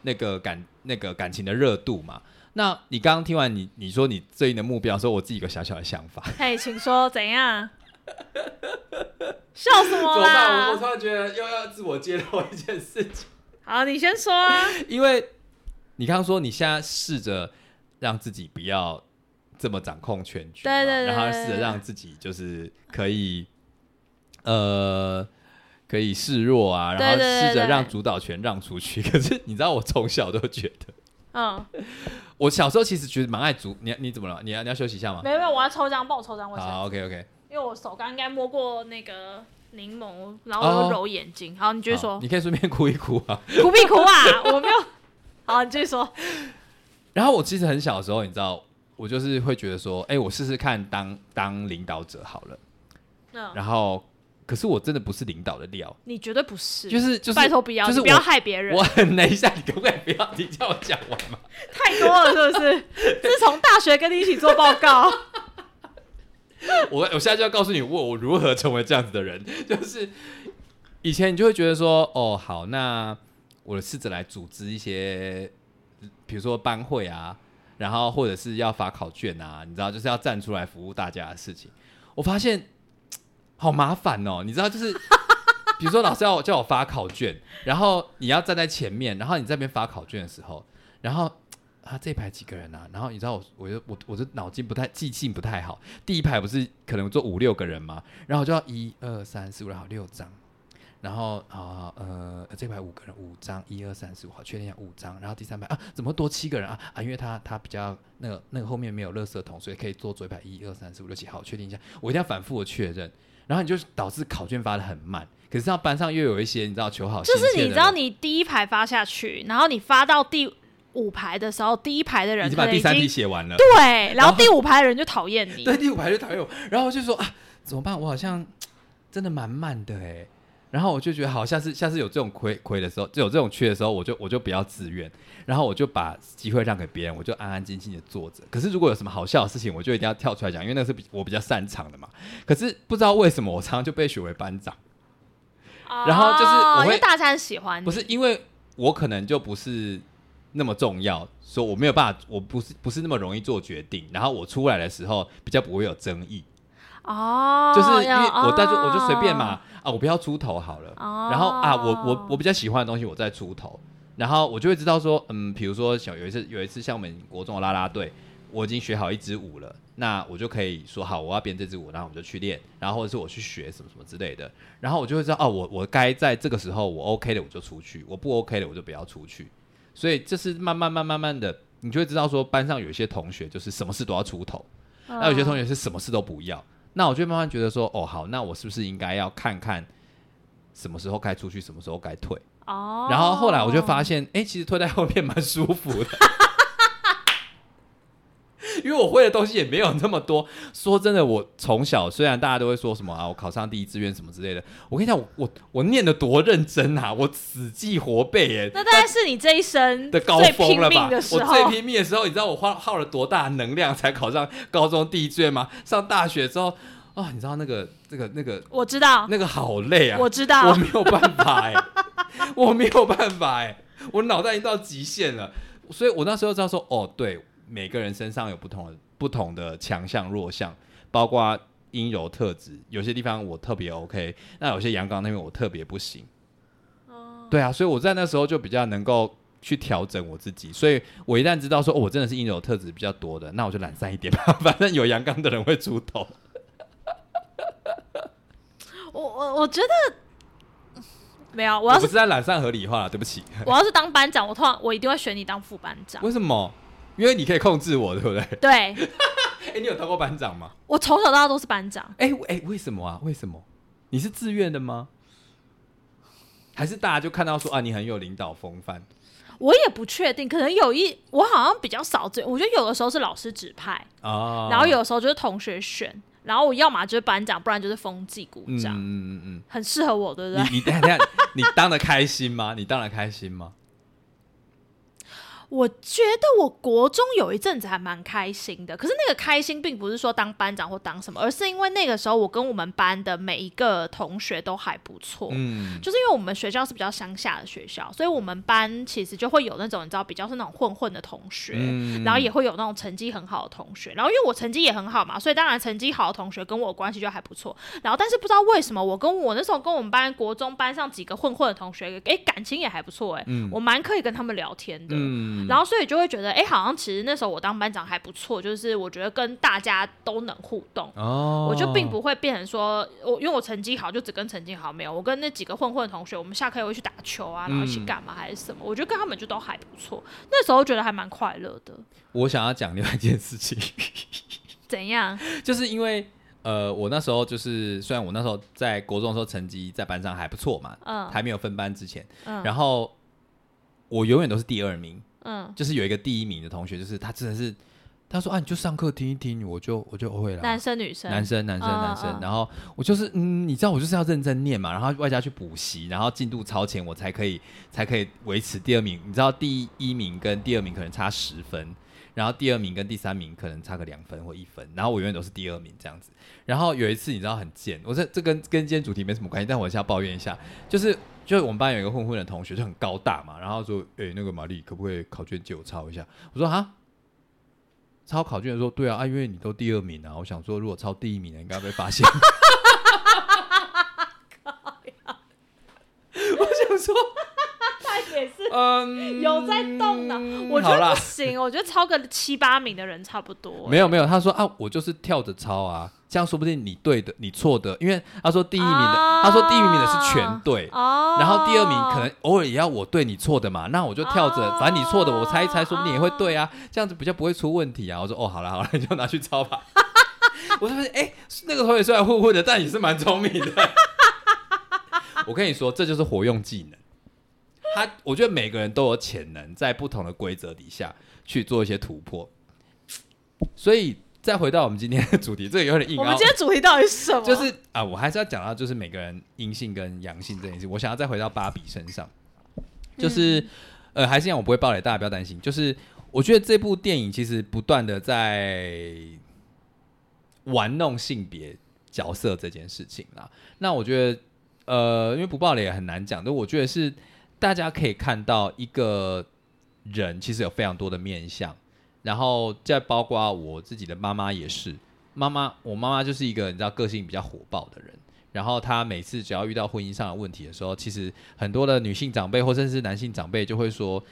Speaker 1: 那个感那个感情的热度嘛。那你刚刚听完你你说你最近的目标的时候，我自己有个小小的想法，
Speaker 2: 嘿，请说怎样？笑什么
Speaker 1: 怎么办？我我？突然觉得又要自我揭露一件事情，
Speaker 2: 好，你先说啊。
Speaker 1: 因为你刚刚说你现在试着让自己不要这么掌控全局嘛，
Speaker 2: 对对对
Speaker 1: 然后试着让自己就是可以呃可以示弱啊，然后试着让主导权让出去。可是你知道，我从小都觉得，
Speaker 2: 嗯，
Speaker 1: 我小时候其实觉得蛮爱主，你你怎么了？你要你要休息一下吗？
Speaker 2: 没有没有，我要抽张，帮我抽张卫生，
Speaker 1: 好，OK OK，
Speaker 2: 因为我手刚应该摸过那个柠檬，然
Speaker 1: 哦
Speaker 2: 后又揉眼睛。好，你继续说。
Speaker 1: 你可以顺便哭一哭啊。
Speaker 2: 哭必哭啊！我没有。好，你继续说。
Speaker 1: 然后我其实很小的时候，你知道，我就是会觉得说，哎、我试试看当当领导者好了。
Speaker 2: 嗯，
Speaker 1: 然后，可是我真的不是领导的料，
Speaker 2: 你绝对不是，
Speaker 1: 就是就是，
Speaker 2: 拜托不要，
Speaker 1: 就是
Speaker 2: 你不要
Speaker 1: 我
Speaker 2: 害别人
Speaker 1: 我，很等一下，你可不可以不要？你叫我讲完嘛？
Speaker 2: 太多了是不是？自从大学跟你一起做报告，
Speaker 1: 我我现在就要告诉你，我我如何成为这样子的人，就是以前你就会觉得说，哦，好，那我试着来组织一些，比如说班会啊，然后或者是要发考卷啊，你知道，就是要站出来服务大家的事情。我发现好麻烦哦，你知道，就是比如说老师要叫我发考卷，然后你要站在前面，然后你这边发考卷的时候，然后。啊，这一排几个人啊？然后你知道我，我就我我就脑筋不太记性不太好，第一排不是可能坐五六个人吗？然后我就要一二三四五六好六张，然后啊呃这排五个人五张，一二三四五，好确定一下五张。然后第三排啊怎么多七个人啊啊，因为他他比较那个那个后面没有垃圾桶，所以可以坐最排一二三四五六七，好确定一下，我一定要反复的确认。然后你就导致考卷发的很慢，可是到班上又有一些你知道求好心
Speaker 2: 就是你知道你第一排发下去，然后你发到第五排的时候，第一排的人
Speaker 1: 已经把第三题写完了，
Speaker 2: 对，然
Speaker 1: 然后
Speaker 2: 后第五排的人就讨厌你。
Speaker 1: 对，第五排就讨厌我，然后我就说啊，怎么办？我好像真的蛮慢的哎。然后我就觉得好，下次下次有这种亏亏的时候，就有这种缺的时候，我就我就不要自愿，然后我就把机会让给别人，我就安安静静的坐着。可是如果有什么好笑的事情，我就一定要跳出来讲，因为那是比我比较擅长的嘛。可是不知道为什么，我常常就被选为班长，然后就是我会
Speaker 2: 大家喜欢，
Speaker 1: 不是因为我可能就不是那么重要，说我没有办法，我不是不是那么容易做决定，然后我出来的时候比较不会有争议。
Speaker 2: 哦，
Speaker 1: 就是因为我带就我就随便嘛，啊，我不要出头好了。
Speaker 2: 哦，
Speaker 1: 然后啊，我我我比较喜欢的东西，我再出头，然后我就会知道说，嗯，比如说小有一次有一次像我们国中的啦啦队，我已经学好一支舞了，那我就可以说好，我要编这支舞，然后我们就去练，然后或者是我去学什么什么之类的，然后我就会知道哦，我我该在这个时候我 OK 的我就出去，我不 OK 的我就不要出去，所以这是慢慢慢慢慢的，你就会知道说班上有一些同学就是什么事都要出头，
Speaker 2: 嗯。
Speaker 1: 那有些同学是什么事都不要，那我就慢慢觉得说，哦，好，那我是不是应该要看看什么时候该出去，什么时候该退？
Speaker 2: 哦，
Speaker 1: 然后后来我就发现，哎、其实退在后面蛮舒服的，因为我会的东西也没有那么多。说真的，我从小虽然大家都会说什么啊，我考上第一志愿什么之类的，我跟你讲，我我我念的多认真啊，我死记活背耶。
Speaker 2: 那大概是你这一生
Speaker 1: 的高
Speaker 2: 拼
Speaker 1: 峰了吧？我最，拼命的时候，你知道我花耗了多大能量才考上高中第一志愿吗？上大学之后，啊、你知道那个那个那个
Speaker 2: 我知道，
Speaker 1: 那个好累啊！
Speaker 2: 我知道
Speaker 1: 我，没有办法哎、我没有办法哎、我脑袋已经到极限了，所以我那时候知道说，哦，对，每个人身上有不同的不同的强项弱项，包括阴柔特质，有些地方我特别 OK，那有些阳刚那边我特别不行。对啊，所以我在那时候就比较能够去调整我自己，所以我一旦知道说、哦、我真的是阴柔特质比较多的，那我就懒散一点吧，反正有阳刚的人会出头。
Speaker 2: 我我我觉得没有，我
Speaker 1: 我
Speaker 2: 要是
Speaker 1: 不是在懒散合理化了，对不起。
Speaker 2: 我要是当班长，我通常我一定会选你当副班长。
Speaker 1: 为什么？因为你可以控制我，对不对？
Speaker 2: 对
Speaker 1: 哎、你有当过班长吗？
Speaker 2: 我从小到大都是班长，
Speaker 1: 哎、哎、为什么啊？为什么？你是自愿的吗？还是大家就看到说啊，你很有领导风范？
Speaker 2: 我也不确定，可能有一我好像比较少这，我觉得有的时候是老师指派，
Speaker 1: 哦，
Speaker 2: 然后有的时候就是同学选，然后我要么就是班长，不然就是风纪股
Speaker 1: 嗯
Speaker 2: 长，
Speaker 1: 嗯嗯
Speaker 2: 很适合我，对不
Speaker 1: 嗯，
Speaker 2: 对？
Speaker 1: 你你等下，你当的开心吗？你当的开心吗？
Speaker 2: 我觉得我国中有一阵子还蛮开心的，可是那个开心并不是说当班长或当什么，而是因为那个时候我跟我们班的每一个同学都还不错。
Speaker 1: 嗯，
Speaker 2: 就是因为我们学校是比较乡下的学校，所以我们班其实就会有那种你知道比较是那种混混的同学，
Speaker 1: 嗯
Speaker 2: 然后也会有那种成绩很好的同学。然后因为我成绩也很好嘛，所以当然成绩好的同学跟我关系就还不错。然后但是不知道为什么，我跟我那时候跟我们班国中班上几个混混的同学，诶，感情也还不错，诶，
Speaker 1: 嗯
Speaker 2: 我蛮可以跟他们聊天的。
Speaker 1: 嗯
Speaker 2: 然后所以就会觉得，哎、好像其实那时候我当班长还不错，就是我觉得跟大家都能互动。
Speaker 1: 哦，
Speaker 2: 我就并不会变成说，我因为我成绩好就只跟成绩好没有，我跟那几个混混同学，我们下课也会去打球啊，然后一起
Speaker 1: 嗯
Speaker 2: 干嘛还是什么，我觉得跟他们就都还不错。那时候觉得还蛮快乐的。
Speaker 1: 我想要讲另外一件事情，
Speaker 2: 怎样？
Speaker 1: 就是因为呃，我那时候就是虽然我那时候在国中的时候成绩在班上还不错嘛，
Speaker 2: 嗯
Speaker 1: 还没有分班之前，
Speaker 2: 嗯
Speaker 1: 然后我永远都是第二名，
Speaker 2: 嗯，
Speaker 1: 就是有一个第一名的同学，就是他真的是，他说啊，你就上课听一听，我就我就会了。
Speaker 2: 男生女生，
Speaker 1: 男生，男生，
Speaker 2: 嗯
Speaker 1: 男生，
Speaker 2: 嗯
Speaker 1: 然后我就是，嗯，你知道我就是要认真念嘛，然后外加去补习，然后进度超前，我才可以才可以维持第二名。你知道第一名跟第二名可能差十分，然后第二名跟第三名可能差个两分或一分，然后我永远都是第二名这样子。然后有一次你知道很贱，我这这跟跟今天主题没什么关系，但我还是要抱怨一下，就是就是我们班有一个混混的同学就很高大嘛，然后说，诶，那个玛丽可不可以考卷借我抄一下？我说啊。抄考卷的时候，对啊，啊，因为你都第二名啊，我想说，如果抄第一名的，应该被发现。我想说，
Speaker 2: 也是
Speaker 1: 嗯，
Speaker 2: 有在动的。我觉得不行，我觉得超个七八名的人差不多。
Speaker 1: 没有没有，他说啊，我就是跳着抄啊，这样说不定你对的，你错的，因为他说第一名的，
Speaker 2: 哦
Speaker 1: 他说第一名的是全对。
Speaker 2: 哦，
Speaker 1: 然后第二名可能偶尔也要我对你错的嘛，那我就跳着，
Speaker 2: 哦
Speaker 1: 反正你错的我猜一猜，说不定也会对啊，这样子比较不会出问题啊。我说哦，好了好了，你 就拿去抄吧。我就发现，哎、那个同学虽然混混的，但也是蛮聪明的。我跟你说，这就是活用技能。他，我觉得每个人都有潜能，在不同的规则底下去做一些突破。所以，再回到我们今天的主题，这个有点硬凹
Speaker 2: 我们今。天主题到底是什么？
Speaker 1: 就是啊，我还是要讲到就是每个人阴性跟阳性这件事。我想要再回到芭比身上，就是、呃，还是一样，我不会爆雷，大家不要担心。就是我觉得这部电影其实不断的在玩弄性别角色这件事情啦。那我觉得呃，因为不爆雷也很难讲，但我觉得是大家可以看到一个人其实有非常多的面相，然后再包括我自己的妈妈也是。妈妈，我妈妈就是一个你知道个性比较火爆的人，然后她每次只要遇到婚姻上的问题的时候，其实很多的女性长辈或甚至是男性长辈就会说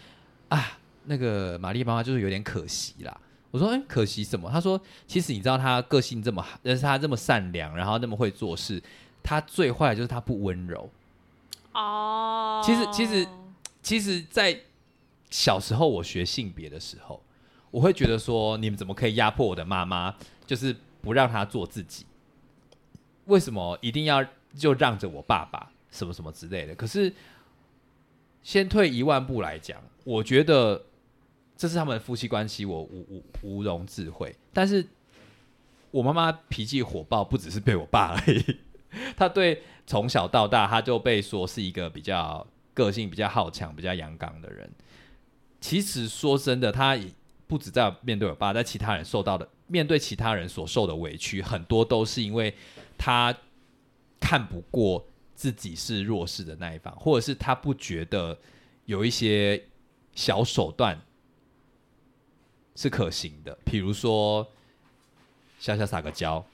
Speaker 1: 啊，那个玛丽妈妈就是有点可惜啦。我说，哎、可惜什么？她说，其实你知道她个性这么好，但是她这么善良，然后那么会做事，她最坏的就是她不温柔。
Speaker 2: 哦，
Speaker 1: 其实其实其实，在小时候我学性别的时候，我会觉得说，你们怎么可以压迫我的妈妈？就是不让她做自己？为什么一定要就让着我爸爸什么什么之类的？可是，先退一万步来讲，我觉得这是他们的夫妻关系，我无无无容置喙。但是我妈妈脾气火爆，不只是被我爸而已，他对从小到大，他就被说是一个比较个性比较好强、比较阳刚的人。其实说真的，他不止在面对我爸，在其他人受到的面对其他人所受的委屈，很多都是因为他看不过自己是弱势的那一方，或者是他不觉得有一些小手段是可行的，比如说小小撒个娇，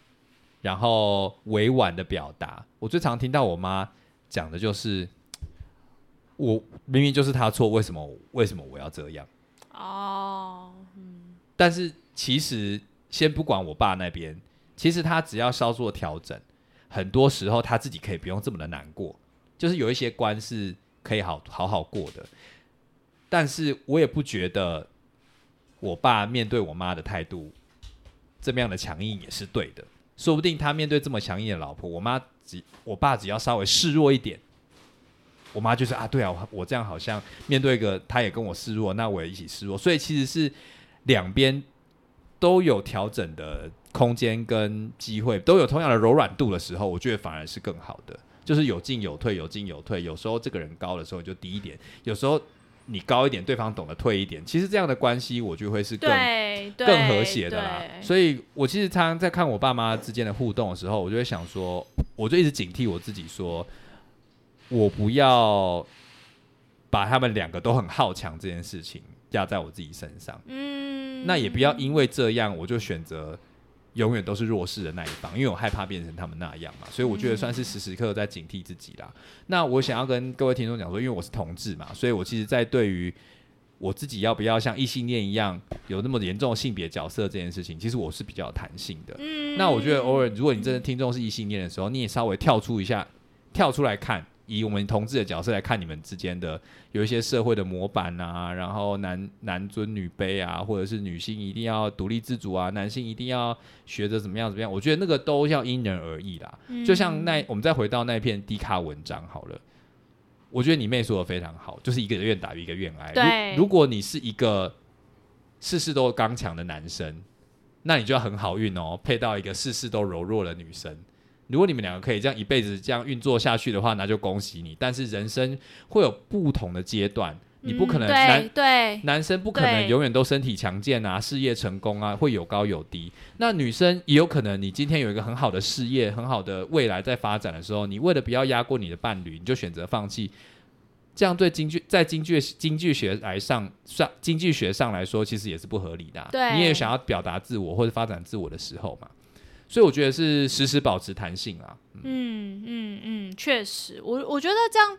Speaker 1: 然后委婉的表达。我最常听到我妈讲的就是，我明明就是她错，为什么为什么我要这样？
Speaker 2: 哦，嗯
Speaker 1: 但是其实先不管我爸那边，其实他只要稍作调整，很多时候他自己可以不用这么的难过，就是有一些关是可以好好好过的。但是我也不觉得我爸面对我妈的态度这么样的强硬也是对的，说不定他面对这么强硬的老婆，我妈只我爸只要稍微示弱一点。我妈就是啊，对啊，我我这样好像面对一个他也跟我示弱，那我也一起示弱，所以其实是两边都有调整的空间跟机会，都有同样的柔软度的时候，我觉得反而是更好的，就是有进有退，有进有退。有时候这个人高的时候就低一点，有时候你高一点，对方懂得退一点。其实这样的关系，我觉得会是更更和谐的啦。所以我其实常常在看我爸妈之间的互动的时候，我就会想说，我就一直警惕我自己说，我不要把他们两个都很好强这件事情压在我自己身上。
Speaker 2: 嗯，
Speaker 1: 那也不要因为这样，我就选择永远都是弱势的那一方，因为我害怕变成他们那样嘛。所以我觉得算是时时刻刻在警惕自己啦。那我想要跟各位听众讲说，因为我是同志嘛，所以我其实，在对于我自己要不要像异性恋一样有那么严重的性别角色这件事情，其实我是比较有弹性的。
Speaker 2: 嗯，
Speaker 1: 那我觉得偶尔，如果你真的听众是异性恋的时候，你也稍微跳出一下，跳出来看，以我们同志的角色来看你们之间的有一些社会的模板啊，然后男男尊女卑啊，或者是女性一定要独立自主啊，男性一定要学着怎么样怎么样，我觉得那个都要因人而异啦。
Speaker 2: 嗯
Speaker 1: 就像那我们再回到那篇低卡文章好了，我觉得你妹说的非常好，就是一个愿打一个愿挨。
Speaker 2: 对
Speaker 1: 如如果你是一个事事都刚强的男生，那你就要很好运哦，配到一个事事都柔弱的女生。如果你们两个可以这样一辈子这样运作下去的话，那就恭喜你。但是人生会有不同的阶段，你不可能
Speaker 2: 嗯
Speaker 1: 男
Speaker 2: 对对
Speaker 1: 男生不可能永远都身体强健啊，事业成功啊，会有高有低。那女生也有可能，你今天有一个很好的事业、很好的未来在发展的时候，你为了不要压过你的伴侣，你就选择放弃。这样对经济在经济经济学来上上经济学上来说，其实也是不合理的啊、
Speaker 2: 对
Speaker 1: 你也想要表达自我或者发展自我的时候嘛，所以我觉得是时时保持弹性啊。
Speaker 2: 嗯嗯嗯，确实，我我觉得这样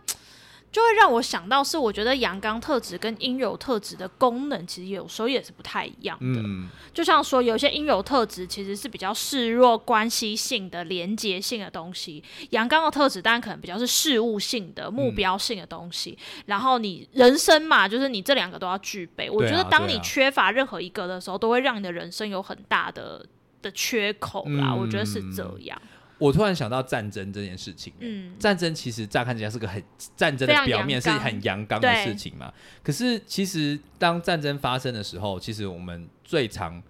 Speaker 2: 就会让我想到是，我觉得阳刚特质跟阴柔特质的功能其实有时候也是不太一样的。
Speaker 1: 嗯，
Speaker 2: 就像说，有些阴柔特质其实是比较示弱、关系性的、连接性的东西；阳刚的特质当然可能比较是事物性的、目标性的东西。然后你人生嘛，就是你这两个都要具备。我觉得当你缺乏任何一个的时候，都会让你的人生有很大的的缺口啦。我觉得是这样。
Speaker 1: 我突然想到战争这件事情，嗯，战争其实乍看起来是个很战争的表面是很阳刚的事情嘛，可是其实当战争发生的时候，其实我们最常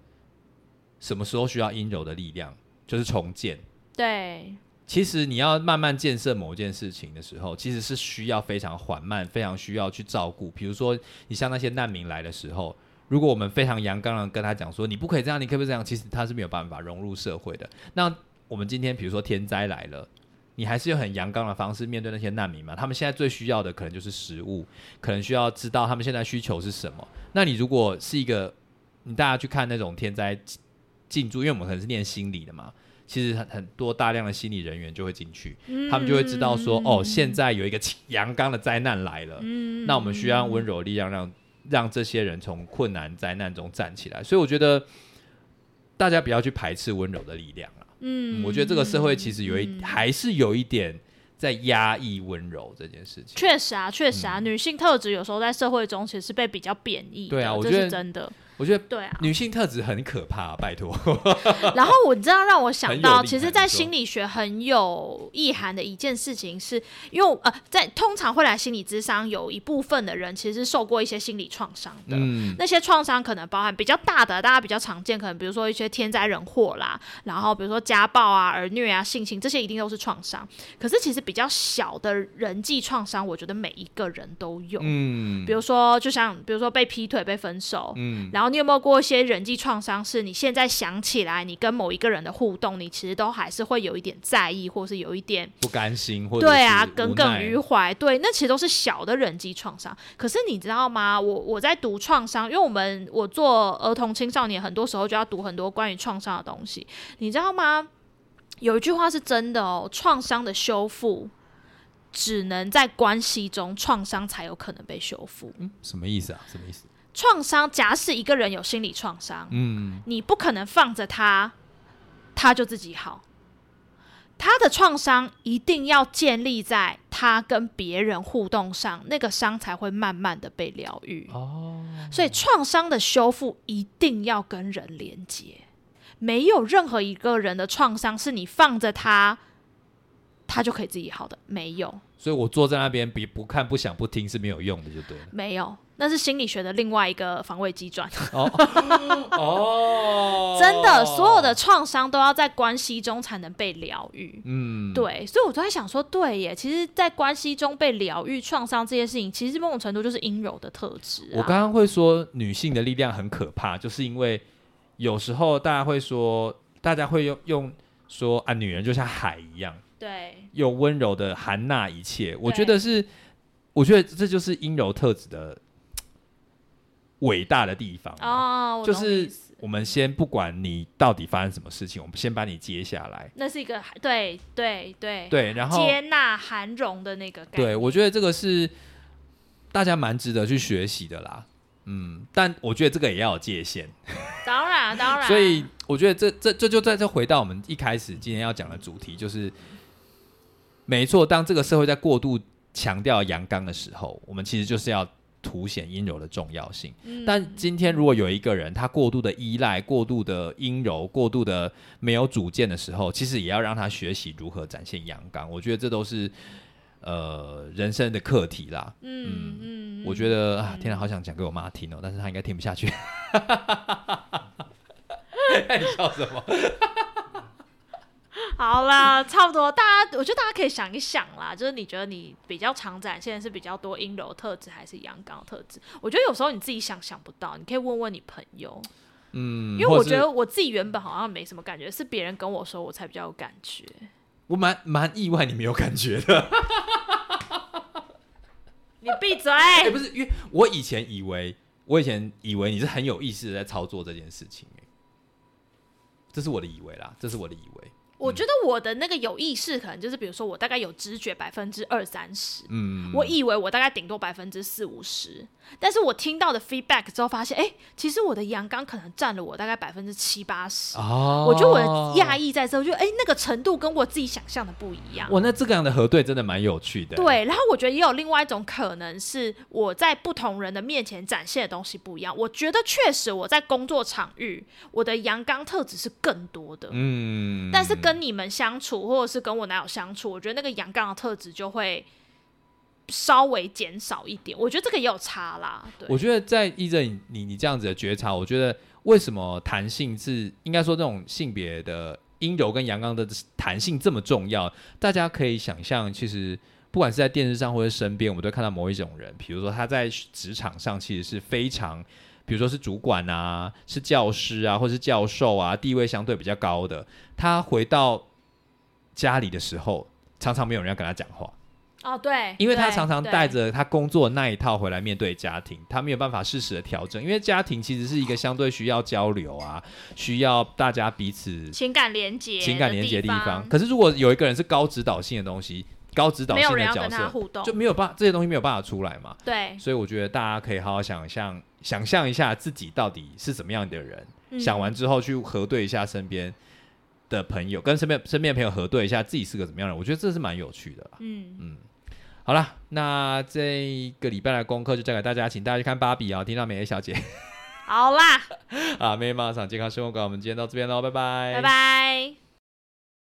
Speaker 1: 什么时候需要阴柔的力量，就是重建。
Speaker 2: 对，
Speaker 1: 其实你要慢慢建设某件事情的时候，其实是需要非常缓慢，非常需要去照顾。比如说，你像那些难民来的时候，如果我们非常阳刚的跟他讲说，你不可以这样，你可不可以这样？其实他是没有办法融入社会的。那我们今天比如说天灾来了，你还是用很阳刚的方式面对那些难民嘛？他们现在最需要的可能就是食物，可能需要知道他们现在需求是什么。那你如果是一个，你大家去看那种天灾进驻，因为我们可能是念心理的嘛，其实很很多大量的心理人员就会进去，他们就会知道说，哦，现在有一个阳刚的灾难来了，那我们需要温柔力量让让这些人从困难灾难中站起来。所以我觉得大家不要去排斥温柔的力量啊。嗯，我觉得这个社会其实有一还是有一点在压抑温柔这件事情。
Speaker 2: 确实啊，确实啊，女性特质有时候在社会中其实是被比较贬义。
Speaker 1: 对啊，我
Speaker 2: 觉得真的。
Speaker 1: 我觉得
Speaker 2: 对啊，
Speaker 1: 女性特质很可怕，拜托。
Speaker 2: 然后我知道让我想到，其实，在心理学很有意涵的一件事情，是因为呃，在通常会来心理咨商，有一部分的人其实是受过一些心理创伤的。嗯，那些创伤可能包含比较大的，大家比较常见，可能比如说一些天灾人祸啦，然后比如说家暴啊、儿虐啊、性侵，这些一定都是创伤。可是其实比较小的人际创伤，我觉得每一个人都有。嗯，比如说，就像比如说被劈腿、被分手，嗯，然后。你有没有过一些人际创伤？是你现在想起来，你跟某一个人的互动，你其实都还是会有一点在意，或是有一点
Speaker 1: 不甘心，或者
Speaker 2: 对啊，耿耿于怀。对，那其实都是小的人际创伤。可是你知道吗？我我在读创伤，因为我们我做儿童青少年，很多时候就要读很多关于创伤的东西。你知道吗？有一句话是真的哦，创伤的修复只能在关系中，创伤才有可能被修复。
Speaker 1: 嗯，什么意思啊？什么意思？
Speaker 2: 创伤，假使一个人有心理创伤，嗯，你不可能放着他，他就自己好。他的创伤一定要建立在他跟别人互动上，那个伤才会慢慢的被疗愈。哦，所以创伤的修复一定要跟人连接，没有任何一个人的创伤是你放着他，他就可以自己好的，没有。
Speaker 1: 所以我坐在那边，比不看、不想、不听是没有用的，就对了。
Speaker 2: 没有。那是心理学的另外一个防卫机转。哦，真的，所有的创伤都要在关系中才能被疗愈。嗯，对，所以我都在想说，对耶，其实，在关系中被疗愈创伤这些事情，其实某种程度就是阴柔的特质。
Speaker 1: 我刚刚会说女性的力量很可怕，就是因为有时候大家会说，大家会用用说啊，女人就像海一样，
Speaker 2: 对，
Speaker 1: 又温柔的含纳一切。我觉得是，我觉得这就是阴柔特质的。伟大的地方哦，就是我们先不管你到底发生什么事情，我们先把你接下来。
Speaker 2: 那是一个对对对
Speaker 1: 对，然后
Speaker 2: 接纳含容的那个。
Speaker 1: 对，我觉得这个是大家蛮值得去学习的啦。嗯，但我觉得这个也要有界限。
Speaker 2: 当然，当然。
Speaker 1: 所以我觉得这这这就在这回到我们一开始今天要讲的主题，就是没错。当这个社会在过度强调阳刚的时候，我们其实就是要。凸显阴柔的重要性，但今天如果有一个人他过度的依赖、过度的阴柔、过度的没有主见的时候，其实也要让他学习如何展现阳刚。我觉得这都是呃人生的课题啦。嗯嗯，我觉得啊，天哪，好想讲给我妈听哦，但是她应该听不下去。你笑什么？
Speaker 2: 好啦，差不多，大家，我觉得大家可以想一想啦，就是你觉得你比较常展现的是比较多阴柔特质，还是阳刚特质？我觉得有时候你自己想想不到，你可以问问你朋友，嗯，因为我觉得我自己原本好像没什么感觉，是别人跟我说我才比较有感觉。
Speaker 1: 我蛮蛮意外，你没有感觉的。
Speaker 2: 你闭嘴！
Speaker 1: 哎，不是，因为我以前以为，我以前以为你是很有意识的在操作这件事情，哎，这是我的以为啦，这是我的以为。
Speaker 2: 我觉得我的那个有意识，可能就是比如说我大概有知觉百分之二三十，
Speaker 1: 嗯，
Speaker 2: 我以为我大概顶多百分之四五十，但是我听到的 feedback 之后发现，哎、其实我的阳刚可能占了我大概百分之七八十。
Speaker 1: 哦，
Speaker 2: 我觉得我的讶异在这，我觉得哎、那个程度跟我自己想象的不一样。
Speaker 1: 哇，那这个样的核对真的蛮有趣的。，
Speaker 2: 对，然后我觉得也有另外一种可能是我在不同人的面前展现的东西不一样。我觉得确实我在工作场域，我的阳刚特质是更多的。
Speaker 1: 嗯，
Speaker 2: 但是跟你们相处，或者是跟我男友相处，我觉得那个阳刚的特质就会稍微减少一点。我觉得这个也有差啦。对，
Speaker 1: 我觉得在依着你你这样子的觉察，我觉得为什么弹性是应该说这种性别的阴柔跟阳刚的弹性这么重要？大家可以想象，其实不管是在电视上或者身边，我们都看到某一种人，比如说他在职场上其实是非常，比如说是主管啊，是教师啊，或是教授啊，地位相对比较高的，他回到家里的时候，常常没有人要跟他讲话。
Speaker 2: 哦，对，
Speaker 1: 因为他常常带着他工作那一套回来面对家庭，他没有办法适时的调整，因为家庭其实是一个相对需要交流啊，需要大家彼此
Speaker 2: 情感连接、
Speaker 1: 情感连接的地
Speaker 2: 方
Speaker 1: 方。，可是如果有一个人是高指导性的东西，高指导
Speaker 2: 没
Speaker 1: 性的角色，
Speaker 2: 互动
Speaker 1: 就，没有办法这些东西没有办法出来嘛。
Speaker 2: 对，
Speaker 1: 所以我觉得大家可以好好想象，想象一下自己到底是怎么样的人，
Speaker 2: 嗯。
Speaker 1: 想完之后去核对一下身边的朋友，跟身边身边的朋友核对一下自己是个怎么样的人，我觉得这是蛮有趣的啦。
Speaker 2: 嗯，
Speaker 1: 好了，那这一个礼拜的功课就交给大家，请大家去看芭比啊，听到美小姐？
Speaker 2: 好啦，
Speaker 1: 啊，美妈上健康生活馆，我们今天到这边喽，拜拜，
Speaker 2: 拜拜。